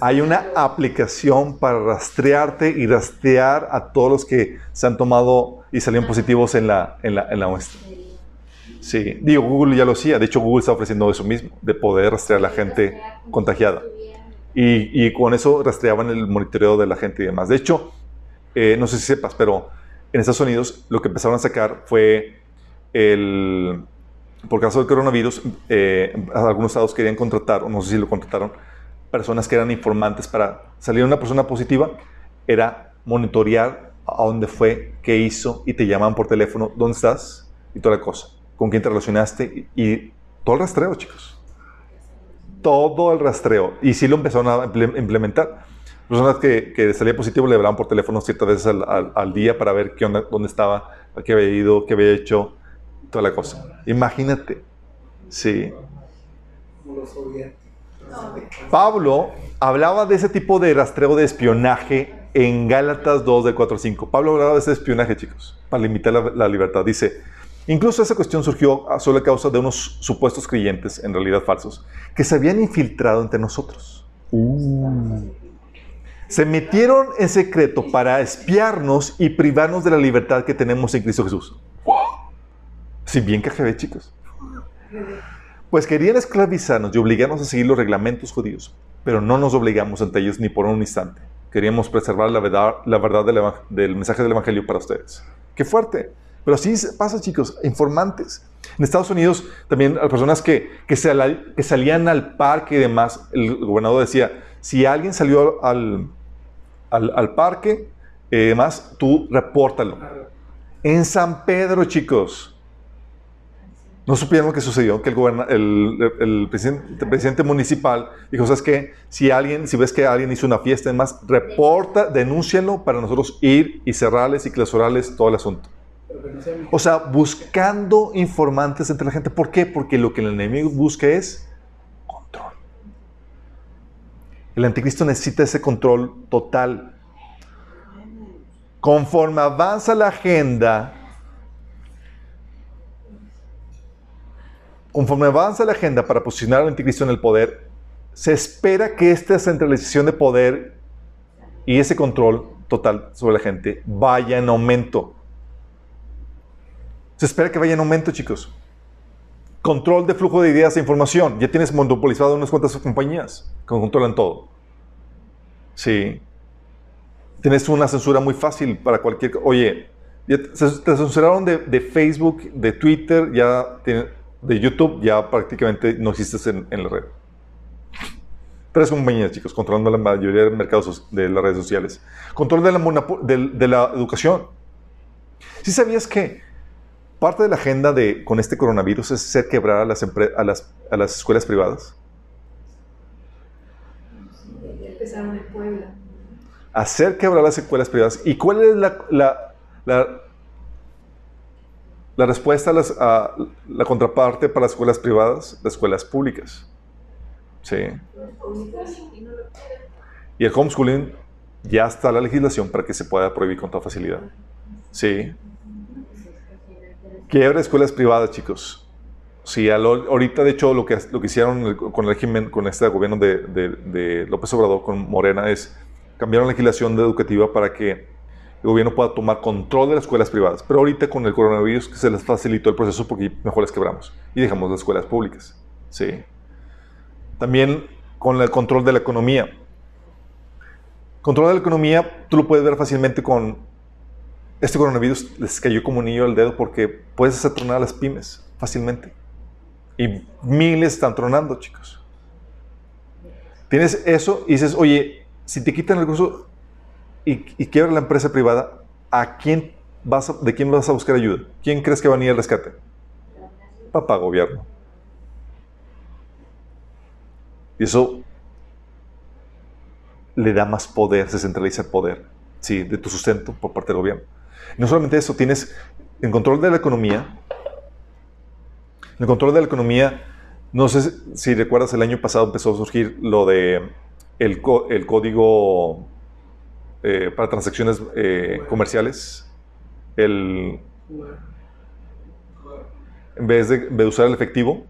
Hay una aplicación para rastrearte y rastrear a todos los que se han tomado y salieron positivos en la, en la, en la muestra. Sí, digo, Google ya lo hacía. De hecho, Google está ofreciendo eso mismo, de poder rastrear a la gente contagiada. Y, y con eso rastreaban el monitoreo de la gente y demás. De hecho, eh, no sé si sepas, pero en Estados Unidos lo que empezaron a sacar fue el, por caso del coronavirus, eh, algunos estados querían contratar, o no sé si lo contrataron, personas que eran informantes para salir una persona positiva, era monitorear a dónde fue, qué hizo, y te llamaban por teléfono, dónde estás, y toda la cosa, con quién te relacionaste, y, todo el rastreo, chicos. Todo el rastreo. Y sí lo empezaron a implementar. Personas que, que salía positivo le hablaban por teléfono ciertas veces al, al, día para ver qué onda, dónde estaba, qué había ido, qué había hecho, toda la cosa. Imagínate. Sí. Pablo hablaba de ese tipo de rastreo de espionaje en Gálatas 2 del 4 al 5. Pablo hablaba de ese espionaje, chicos, para limitar la, libertad. Dice, incluso esa cuestión surgió a sola causa de unos supuestos creyentes, en realidad falsos, que se habían infiltrado entre nosotros. Uh. Se metieron en secreto para espiarnos y privarnos de la libertad que tenemos en Cristo Jesús. Si bien KGB, chicos. Pues querían esclavizarnos y obligarnos a seguir los reglamentos judíos, pero no nos obligamos ante ellos ni por un instante. Queríamos preservar la verdad, la verdad del, mensaje del Evangelio para ustedes. Qué fuerte. Pero así pasa, chicos, informantes. En Estados Unidos también hay personas que, que, salían al parque y demás, el gobernador decía, si alguien salió al, al, parque y eh, demás, tú repórtalo. En San Pedro, chicos, no supieron lo que sucedió, que el, el, presidente, municipal dijo, ¿sabes qué? Si alguien, si ves que alguien hizo una fiesta y demás, reporta, denúncialo para nosotros ir y cerrarles y clausurarles todo el asunto. O sea, buscando informantes entre la gente. ¿Por qué? Porque lo que el enemigo busca es control. El anticristo necesita ese control total. Conforme avanza la agenda, Conforme avanza la agenda para posicionar al anticristo en el poder, se espera que esta centralización de poder y ese control total sobre la gente vaya en aumento. Se espera que vaya en aumento, chicos. Control de flujo de ideas e información. Ya tienes monopolizado unas cuantas compañías que controlan todo. Sí. Tienes una censura muy fácil para cualquier... Oye, te censuraron de, Facebook, de Twitter, ya tienen de YouTube ya prácticamente no existes en, la red. Tres compañías, chicos, controlando la mayoría del mercado de las redes sociales. Control de la, de, la educación. ¿Sí sabías que parte de la agenda de, con este coronavirus es hacer quebrar a las, a las, a las escuelas privadas? Empezaron en Puebla. Hacer quebrar las escuelas privadas. ¿Y cuál es la, la la respuesta a, la contraparte para las escuelas privadas, las escuelas públicas. Sí. Y el homeschooling ya está la legislación para que se pueda prohibir con toda facilidad. Sí. Quiebra escuelas privadas, chicos. Sí, ahorita de hecho lo que, lo que hicieron con el régimen, con este gobierno de, de López Obrador, con Morena, es cambiaron la legislación educativa para que el gobierno pueda tomar control de las escuelas privadas. Pero ahorita con el coronavirus se les facilitó el proceso porque mejor las quebramos y dejamos las escuelas públicas. Sí. También con el control de la economía. Control de la economía, tú lo puedes ver fácilmente con este coronavirus les cayó como un niño al dedo porque puedes hacer tronar a las pymes fácilmente. Y miles están tronando, chicos. Tienes eso y dices, oye, si te quitan el recurso y, y quiebra la empresa privada, ¿a quién vas ¿de quién vas a buscar ayuda? ¿Quién crees que va a venir al rescate? Papá gobierno. Y eso le da más poder, se centraliza el poder, sí, de tu sustento por parte del gobierno. No solamente eso, tienes el control de la economía. El control de la economía, no sé si recuerdas, el año pasado empezó a surgir lo de el, el código eh, para transacciones eh, comerciales. El, en vez de, de usar el efectivo,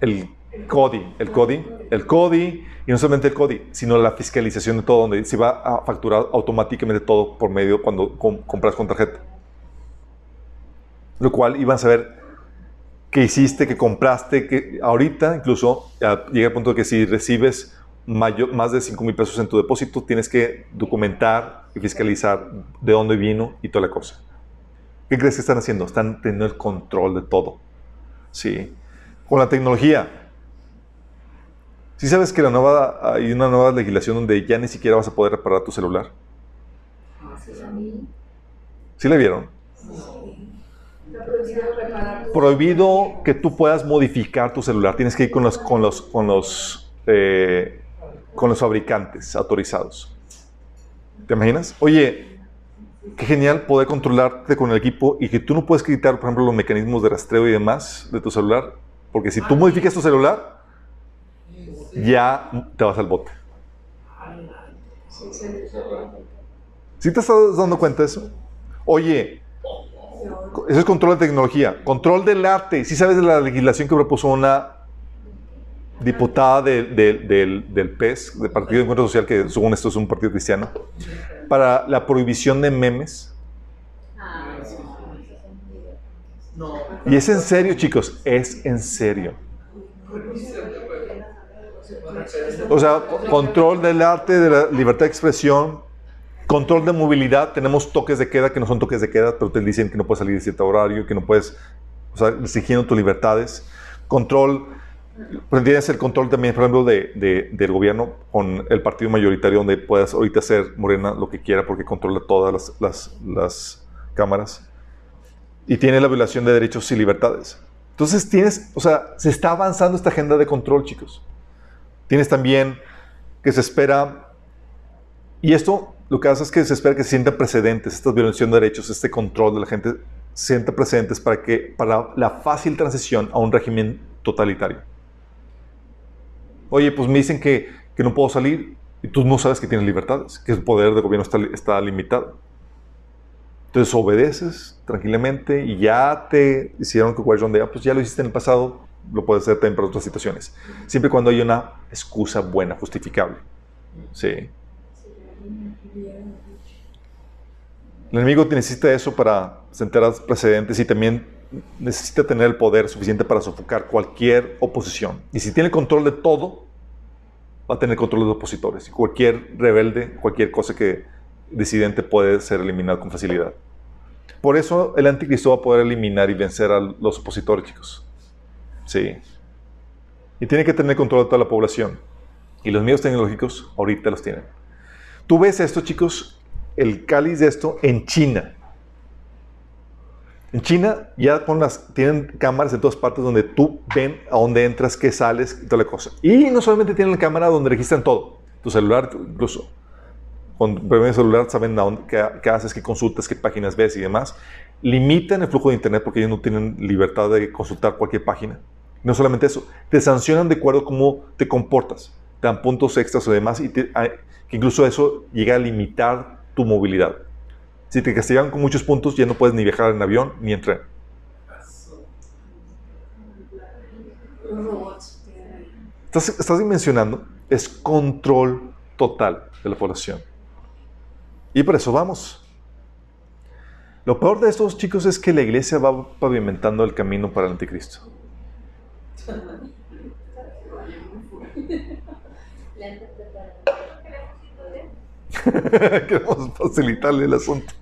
el CODI, el CODI, el CODI, y no solamente el CODI, sino la fiscalización de todo, donde se va a facturar automáticamente todo por medio cuando compras con tarjeta. Lo cual iban a saber qué hiciste, qué compraste, que ahorita incluso llega el punto de que si recibes mayor, más de 5 mil pesos en tu depósito, tienes que documentar y fiscalizar de dónde vino y toda la cosa. ¿Qué crees que están haciendo? Están teniendo el control de todo. Sí. Con la tecnología, ¿Sí sabes que la nueva, hay una nueva legislación donde ya ni siquiera vas a poder reparar tu celular? ¿Sí le vieron? Prohibido que tú puedas modificar tu celular. Tienes que ir con los, con los, con los, eh, con los fabricantes autorizados. ¿Te imaginas? Oye, qué genial poder controlarte con el equipo y que tú no puedes quitar, por ejemplo, los mecanismos de rastreo y demás de tu celular. Porque si tú modificas tu celular, ya te vas al bote. ¿Sí te estás dando cuenta de eso? Oye, eso es control de tecnología. Control del arte. ¿Sí sabes de la legislación que propuso una diputada del, del PES, del Partido de Encuentro Social, que según esto es un partido cristiano, para la prohibición de memes? Y es en serio, chicos, es en serio. O sea, control del arte, de la libertad de expresión, control de movilidad. Tenemos toques de queda que no son toques de queda, pero te dicen que no puedes salir de cierto horario, que no puedes, o sea, restringiendo tus libertades. Control, pues tienes el control también, por ejemplo, de, del gobierno con el partido mayoritario, donde puedas ahorita hacer Morena lo que quiera porque controla todas las, las, las cámaras. Y tiene la violación de derechos y libertades. Entonces tienes, o sea, se está avanzando esta agenda de control, chicos. Tienes también que se espera, y esto lo que hace es que se espera que sientan precedentes, esta violación de derechos, este control de la gente, se sienta precedentes para, que, para la fácil transición a un régimen totalitario. Oye, pues me dicen que, que no puedo salir y tú no sabes que tienes libertades, que el poder del gobierno está, está limitado. Entonces obedeces tranquilamente y ya te hicieron que donde pues ya lo hiciste en el pasado, lo puedes hacer también para otras situaciones. Siempre y cuando hay una excusa buena, justificable. Sí. El enemigo necesita eso para sentar precedentes y también necesita tener el poder suficiente para sofocar cualquier oposición. Y si tiene control de todo, va a tener control de los opositores. Y cualquier rebelde, cualquier cosa que disidente puede ser eliminado con facilidad. Por eso el anticristo va a poder eliminar y vencer a los opositores, chicos. Sí. Y tiene que tener control de toda la población. Y los medios tecnológicos ahorita los tienen. Tú ves esto, chicos, el cáliz de esto en China. En China ya con las, tienen cámaras en todas partes donde tú ven a dónde entras, qué sales y toda la cosa. Y no solamente tienen la cámara donde registran todo, tu celular incluso. Con el celular saben dónde, qué, qué, haces, qué consultas, qué páginas ves y demás. Limitan el flujo de Internet porque ellos no tienen libertad de consultar cualquier página. No solamente eso, te sancionan de acuerdo a cómo te comportas. Te dan puntos extras o demás y que incluso eso llega a limitar tu movilidad. Si te castigan con muchos puntos, ya no puedes ni viajar en avión ni en tren. Estás, estás dimensionando, es control total de la población. Y por eso vamos. Lo peor de estos chicos es que la iglesia va pavimentando el camino para el anticristo. [LAUGHS] Queremos facilitarle el asunto.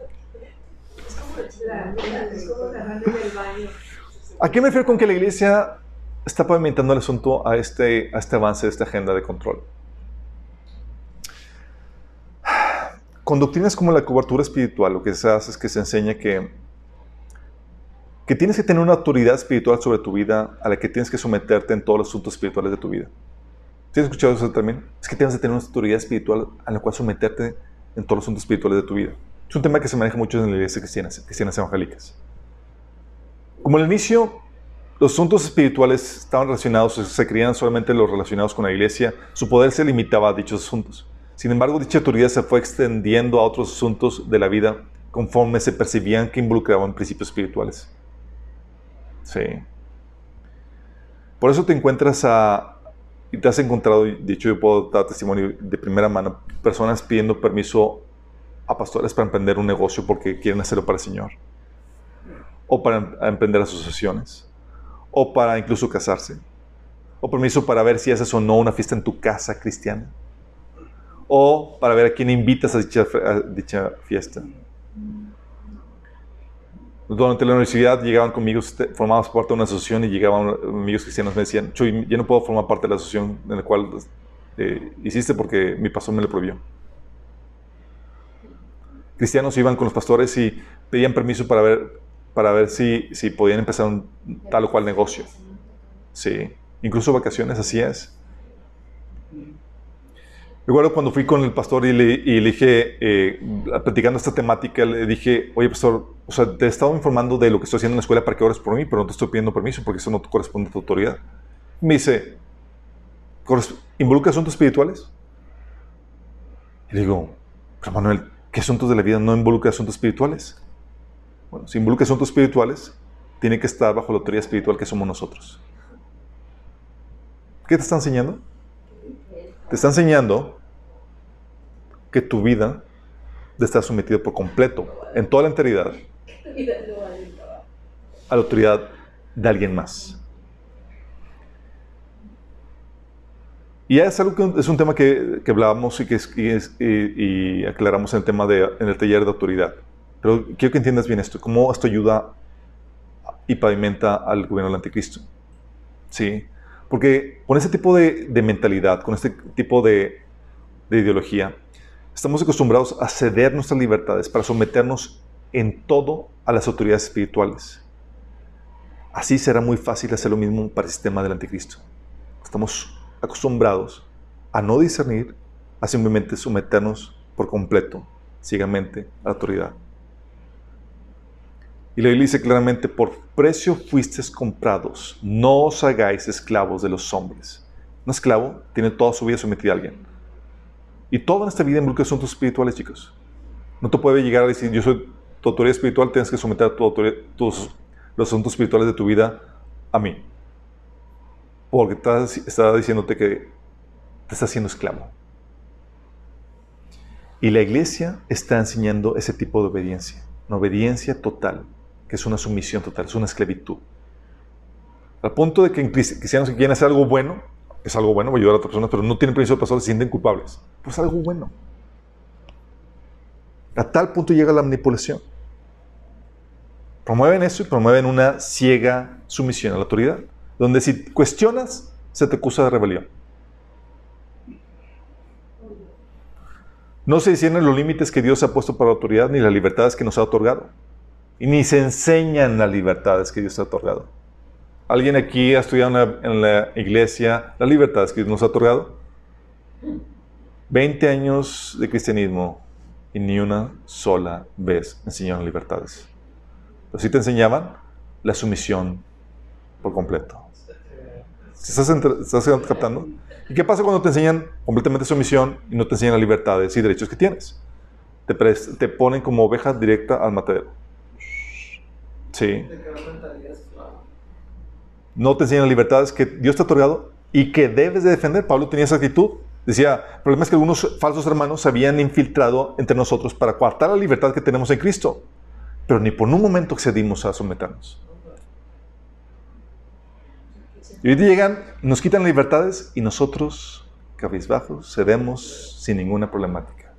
¿A qué me refiero con que la iglesia está pavimentando el asunto a este, a este avance de esta agenda de control? Con doctrinas como la cobertura espiritual, lo que se hace es que se enseña que, que tienes que tener una autoridad espiritual sobre tu vida a la que tienes que someterte en todos los asuntos espirituales de tu vida. ¿Tienes escuchado eso también? Es que tienes que tener una autoridad espiritual a la cual someterte en todos los asuntos espirituales de tu vida. Es un tema que se maneja mucho en la iglesia cristiana, cristianas evangélicas. Como al inicio, los asuntos espirituales estaban relacionados, se creían solamente los relacionados con la iglesia, su poder se limitaba a dichos asuntos. Sin embargo, dicha autoridad se fue extendiendo a otros asuntos de la vida conforme se percibían que involucraban principios espirituales. Sí. Por eso te encuentras a, y te has encontrado, de hecho yo puedo dar testimonio de primera mano, personas pidiendo permiso a pastores para emprender un negocio porque quieren hacerlo para el Señor. O para em, emprender asociaciones. O para incluso casarse. O permiso para ver si haces o no una fiesta en tu casa cristiana o para ver a quién invitas a dicha, fiesta. Durante la universidad llegaban conmigo, formábamos parte de una asociación y llegaban amigos cristianos me decían, Chuy, yo no puedo formar parte de la asociación en la cual eh, hiciste porque mi pastor me lo prohibió. Cristianos iban con los pastores y pedían permiso para ver, para ver si, si podían empezar un tal o cual negocio. Sí, incluso vacaciones, así es. Recuerdo cuando fui con el pastor y le, dije, eh, platicando esta temática, le dije, oye pastor, o sea, te he estado informando de lo que estoy haciendo en la escuela para que ores por mí, pero no te estoy pidiendo permiso porque eso no corresponde a tu autoridad. Me dice, ¿involucra asuntos espirituales? Y le digo, pero Manuel, ¿qué asuntos de la vida no involucra asuntos espirituales? Bueno, si involucra asuntos espirituales, tiene que estar bajo la autoridad espiritual que somos nosotros. ¿Qué te está enseñando? Te está enseñando que tu vida debe estar sometida por completo, en toda la enteridad, a la autoridad de alguien más. Y es algo que es un tema que, hablábamos y que y, aclaramos en el tema de en el taller de autoridad. Pero quiero que entiendas bien esto, cómo esto ayuda y pavimenta al gobierno del anticristo. ¿Sí? Porque con ese tipo de, mentalidad, con este tipo de ideología, Estamos acostumbrados a ceder nuestras libertades para someternos en todo a las autoridades espirituales. Así será muy fácil hacer lo mismo para el sistema del anticristo. Estamos acostumbrados a no discernir, a simplemente someternos por completo, ciegamente, a la autoridad. Y la dice claramente, por precio fuisteis comprados, no os hagáis esclavos de los hombres. Un esclavo tiene toda su vida sometida a alguien. Y todo en esta vida involucra asuntos espirituales, chicos. No te puede llegar a decir, yo soy tu autoridad espiritual, tienes que someter tu tus, los asuntos espirituales de tu vida a mí. Porque está, diciéndote que te está haciendo esclavo. Y la iglesia está enseñando ese tipo de obediencia. Una obediencia total, que es una sumisión total, es una esclavitud. Al punto de que cristianos que quieren hacer algo bueno, es algo bueno, ayudar a otras personas, pero no tienen permiso de pastor, se sienten culpables. Pues es algo bueno. A tal punto llega la manipulación. Promueven eso y promueven una ciega sumisión a la autoridad, donde si cuestionas, se te acusa de rebelión. No se disciernen los límites que Dios ha puesto para la autoridad ni las libertades que nos ha otorgado. Y ni se enseñan las libertades que Dios ha otorgado. ¿Alguien aquí ha estudiado en la, iglesia las libertades que nos ha otorgado? 20 años de cristianismo y ni una sola vez enseñaron libertades. Pero sí te enseñaban la sumisión por completo. ¿Estás, ¿Estás captando? ¿Y qué pasa cuando te enseñan completamente sumisión y no te enseñan las libertades y derechos que tienes? Te, te ponen como oveja directa al matadero. Sí no te enseñan las libertades que Dios te ha otorgado y que debes de defender. Pablo tenía esa actitud. Decía, el problema es que algunos falsos hermanos se habían infiltrado entre nosotros para coartar la libertad que tenemos en Cristo, pero ni por un momento accedimos a someternos. Y hoy llegan, nos quitan libertades y nosotros, cabizbajos, cedemos sin ninguna problemática.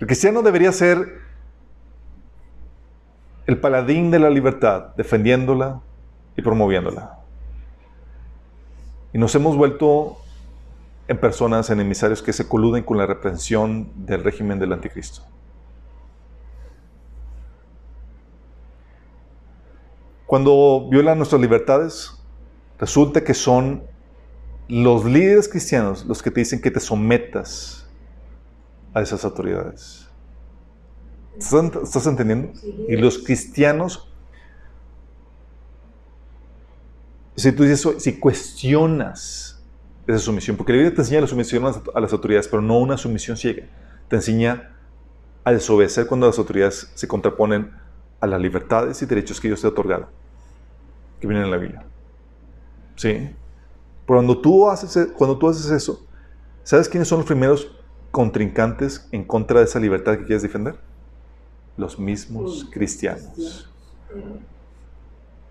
El cristiano debería ser el paladín de la libertad, defendiéndola y promoviéndola. Y nos hemos vuelto en personas enemisarios que se coluden con la reprensión del régimen del anticristo. Cuando violan nuestras libertades, resulta que son los líderes cristianos los que te dicen que te sometas a esas autoridades. ¿Estás, entendiendo? Y los cristianos, si tú dices si cuestionas esa sumisión, porque la Biblia te enseña la sumisión a las autoridades, pero no una sumisión ciega. Te enseña a desobedecer cuando las autoridades se contraponen a las libertades y derechos que Dios te ha otorgado, que vienen en la Biblia. ¿Sí? Cuando tú haces, e, cuando tú haces eso, ¿sabes quiénes son los primeros contrincantes en contra de esa libertad que quieres defender? Los mismos cristianos.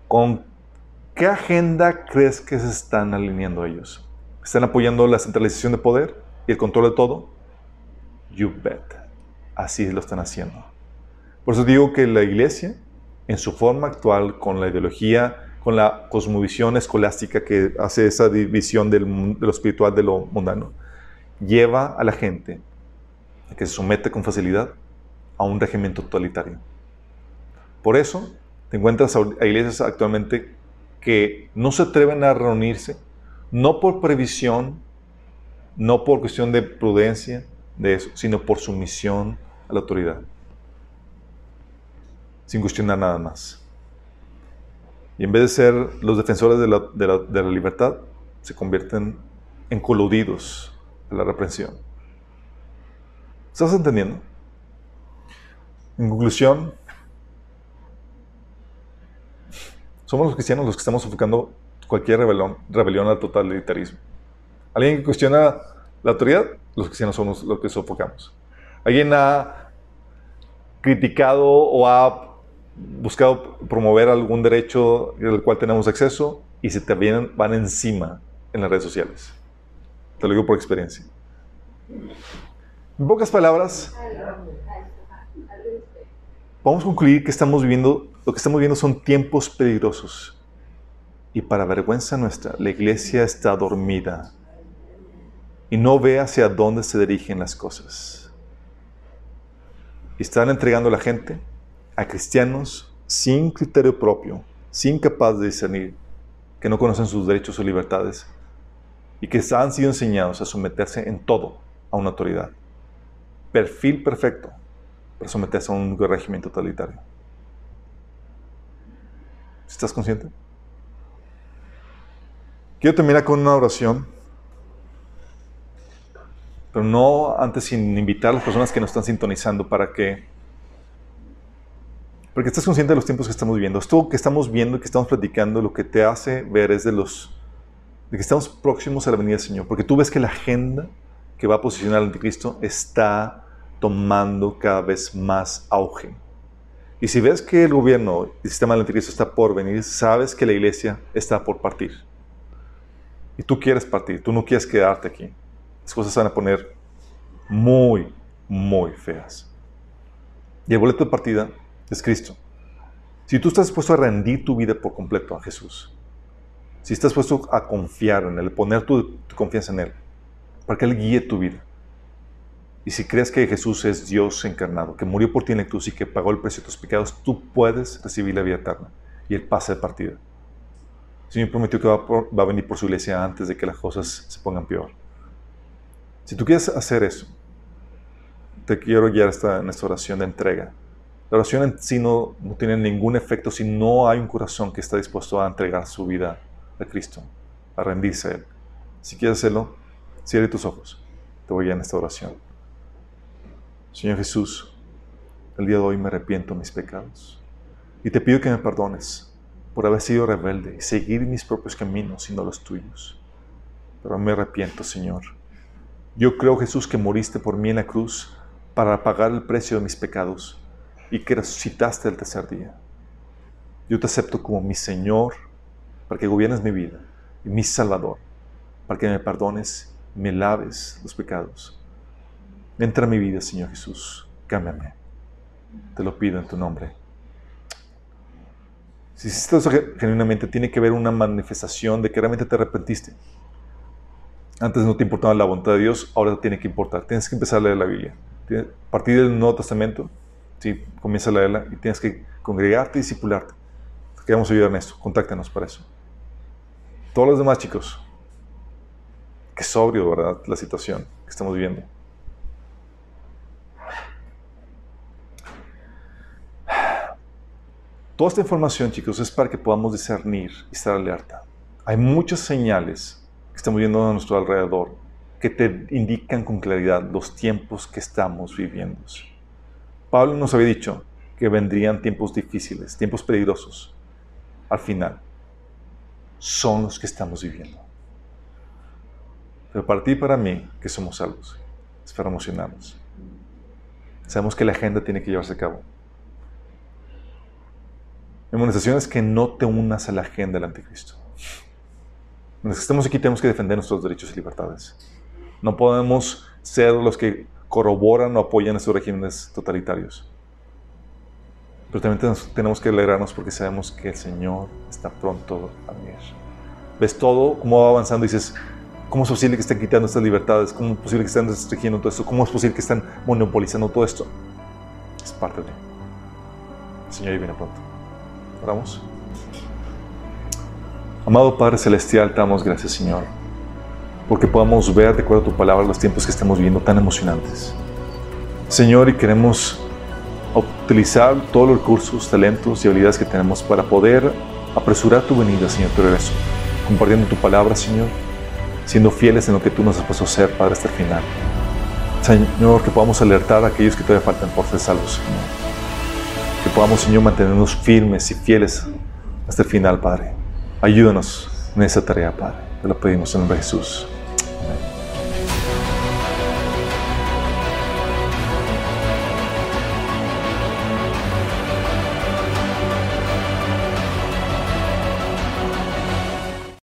¿Con qué agenda crees que se están alineando ellos? ¿Están apoyando la centralización de poder y el control de todo? You bet. Así lo están haciendo. Por eso digo que la iglesia, en su forma actual, con la ideología, con la cosmovisión escolástica que hace esa división de lo espiritual de lo mundano, lleva a la gente a que se somete con facilidad a un régimen totalitario. Por eso te encuentras a iglesias actualmente que no se atreven a reunirse, no por previsión, no por cuestión de prudencia de eso, sino por sumisión a la autoridad sin cuestionar nada más. Y en vez de ser los defensores de la, libertad, se convierten en coludidos de la reprensión. ¿Estás entendiendo? En conclusión, somos los cristianos los que estamos sofocando cualquier rebelión, rebelión al totalitarismo. Alguien que cuestiona la autoridad, los cristianos somos los que sofocamos. Alguien ha criticado o ha buscado promover algún derecho del cual tenemos acceso y se te vienen, van encima en las redes sociales. Te lo digo por experiencia. En pocas palabras, podemos concluir que estamos viviendo, lo que estamos viviendo son tiempos peligrosos. Y para vergüenza nuestra, la iglesia está dormida y no ve hacia dónde se dirigen las cosas. Están entregando a la gente a cristianos sin criterio propio, sin capaz de discernir, que no conocen sus derechos o libertades y que han sido enseñados a someterse en todo a una autoridad. Perfil perfecto someterse a un régimen totalitario. ¿Estás consciente? Quiero terminar con una oración, pero no antes sin invitar a las personas que nos están sintonizando para que porque estás consciente de los tiempos que estamos viviendo. Esto que estamos viendo, que estamos platicando, lo que te hace ver es de los de que estamos próximos a la venida del Señor. Porque tú ves que la agenda que va a posicionar al anticristo está tomando cada vez más auge. Y si ves que el gobierno, el sistema del anticristo está por venir, sabes que la iglesia está por partir. Y tú quieres partir, tú no quieres quedarte aquí. Las cosas se van a poner muy, muy feas. Y el boleto de partida es Cristo. Si tú estás dispuesto a rendir tu vida por completo a Jesús, si estás dispuesto a confiar en Él, poner tu, confianza en Él, para que Él guíe tu vida, y si crees que Jesús es Dios encarnado, que murió por ti en la cruz y que pagó el precio de tus pecados, tú puedes recibir la vida eterna y el pase de partida. El Señor prometió que va, va, a venir por su iglesia antes de que las cosas se pongan peor. Si tú quieres hacer eso, te quiero guiar esta, en esta oración de entrega. La oración en sí no, tiene ningún efecto si no hay un corazón que está dispuesto a entregar su vida a Cristo, a rendirse a Él. Si quieres hacerlo, cierre tus ojos. Te voy a en esta oración. Señor Jesús, el día de hoy me arrepiento de mis pecados y te pido que me perdones por haber sido rebelde y seguir mis propios caminos y no los tuyos. Pero me arrepiento, Señor. Yo creo, Jesús, que moriste por mí en la cruz para pagar el precio de mis pecados y que resucitaste el tercer día. Yo te acepto como mi Señor para que gobiernes mi vida y mi Salvador, para que me perdones, me laves los pecados. Entra a mi vida, Señor Jesús, cámbiame. Te lo pido en tu nombre. Si hiciste eso genuinamente, tiene que haber una manifestación de que realmente te arrepentiste. Antes no te importaba la voluntad de Dios, ahora te tiene que importar. Tienes que empezar a leer la Biblia. A partir del Nuevo Testamento, sí, comienza a leerla y tienes que congregarte y discipularte. Te queremos ayudar en esto. Contáctanos para eso. Todos los demás, chicos, qué sobrio, ¿verdad? La situación que estamos viviendo. Toda esta información, chicos, es para que podamos discernir y estar alerta. Hay muchas señales que estamos viendo a nuestro alrededor que te indican con claridad los tiempos que estamos viviendo. Pablo nos había dicho que vendrían tiempos difíciles, tiempos peligrosos. Al final, son los que estamos viviendo. Pero para para mí, que somos salvos, es para emocionarnos. Sabemos que la agenda tiene que llevarse a cabo. Mi es que no te unas a la agenda del anticristo. Que estamos aquí tenemos que defender nuestros derechos y libertades. No podemos ser los que corroboran o apoyan estos regímenes totalitarios. Pero también tenemos que alegrarnos porque sabemos que el Señor está pronto a venir. Ves todo, cómo va avanzando y dices, ¿cómo es posible que estén quitando estas libertades? ¿Cómo es posible que estén restringiendo todo esto? ¿Cómo es posible que estén monopolizando todo esto? Es parte de. El Señor viene pronto. Oramos. Amado Padre Celestial, te damos gracias, Señor, porque podamos ver, de acuerdo a tu palabra, los tiempos que estamos viviendo tan emocionantes. Señor, y queremos utilizar todos los recursos, talentos y habilidades que tenemos para poder apresurar tu venida, Señor, tu regreso, compartiendo tu palabra, Señor, siendo fieles en lo que tú nos has puesto a hacer, Padre, hasta el final. Señor, que podamos alertar a aquellos que todavía faltan por ser salvos, Señor que podamos, Señor, mantenernos firmes y fieles hasta el final, Padre. Ayúdanos en esa tarea, Padre. Te lo pedimos en nombre de Jesús. Amén.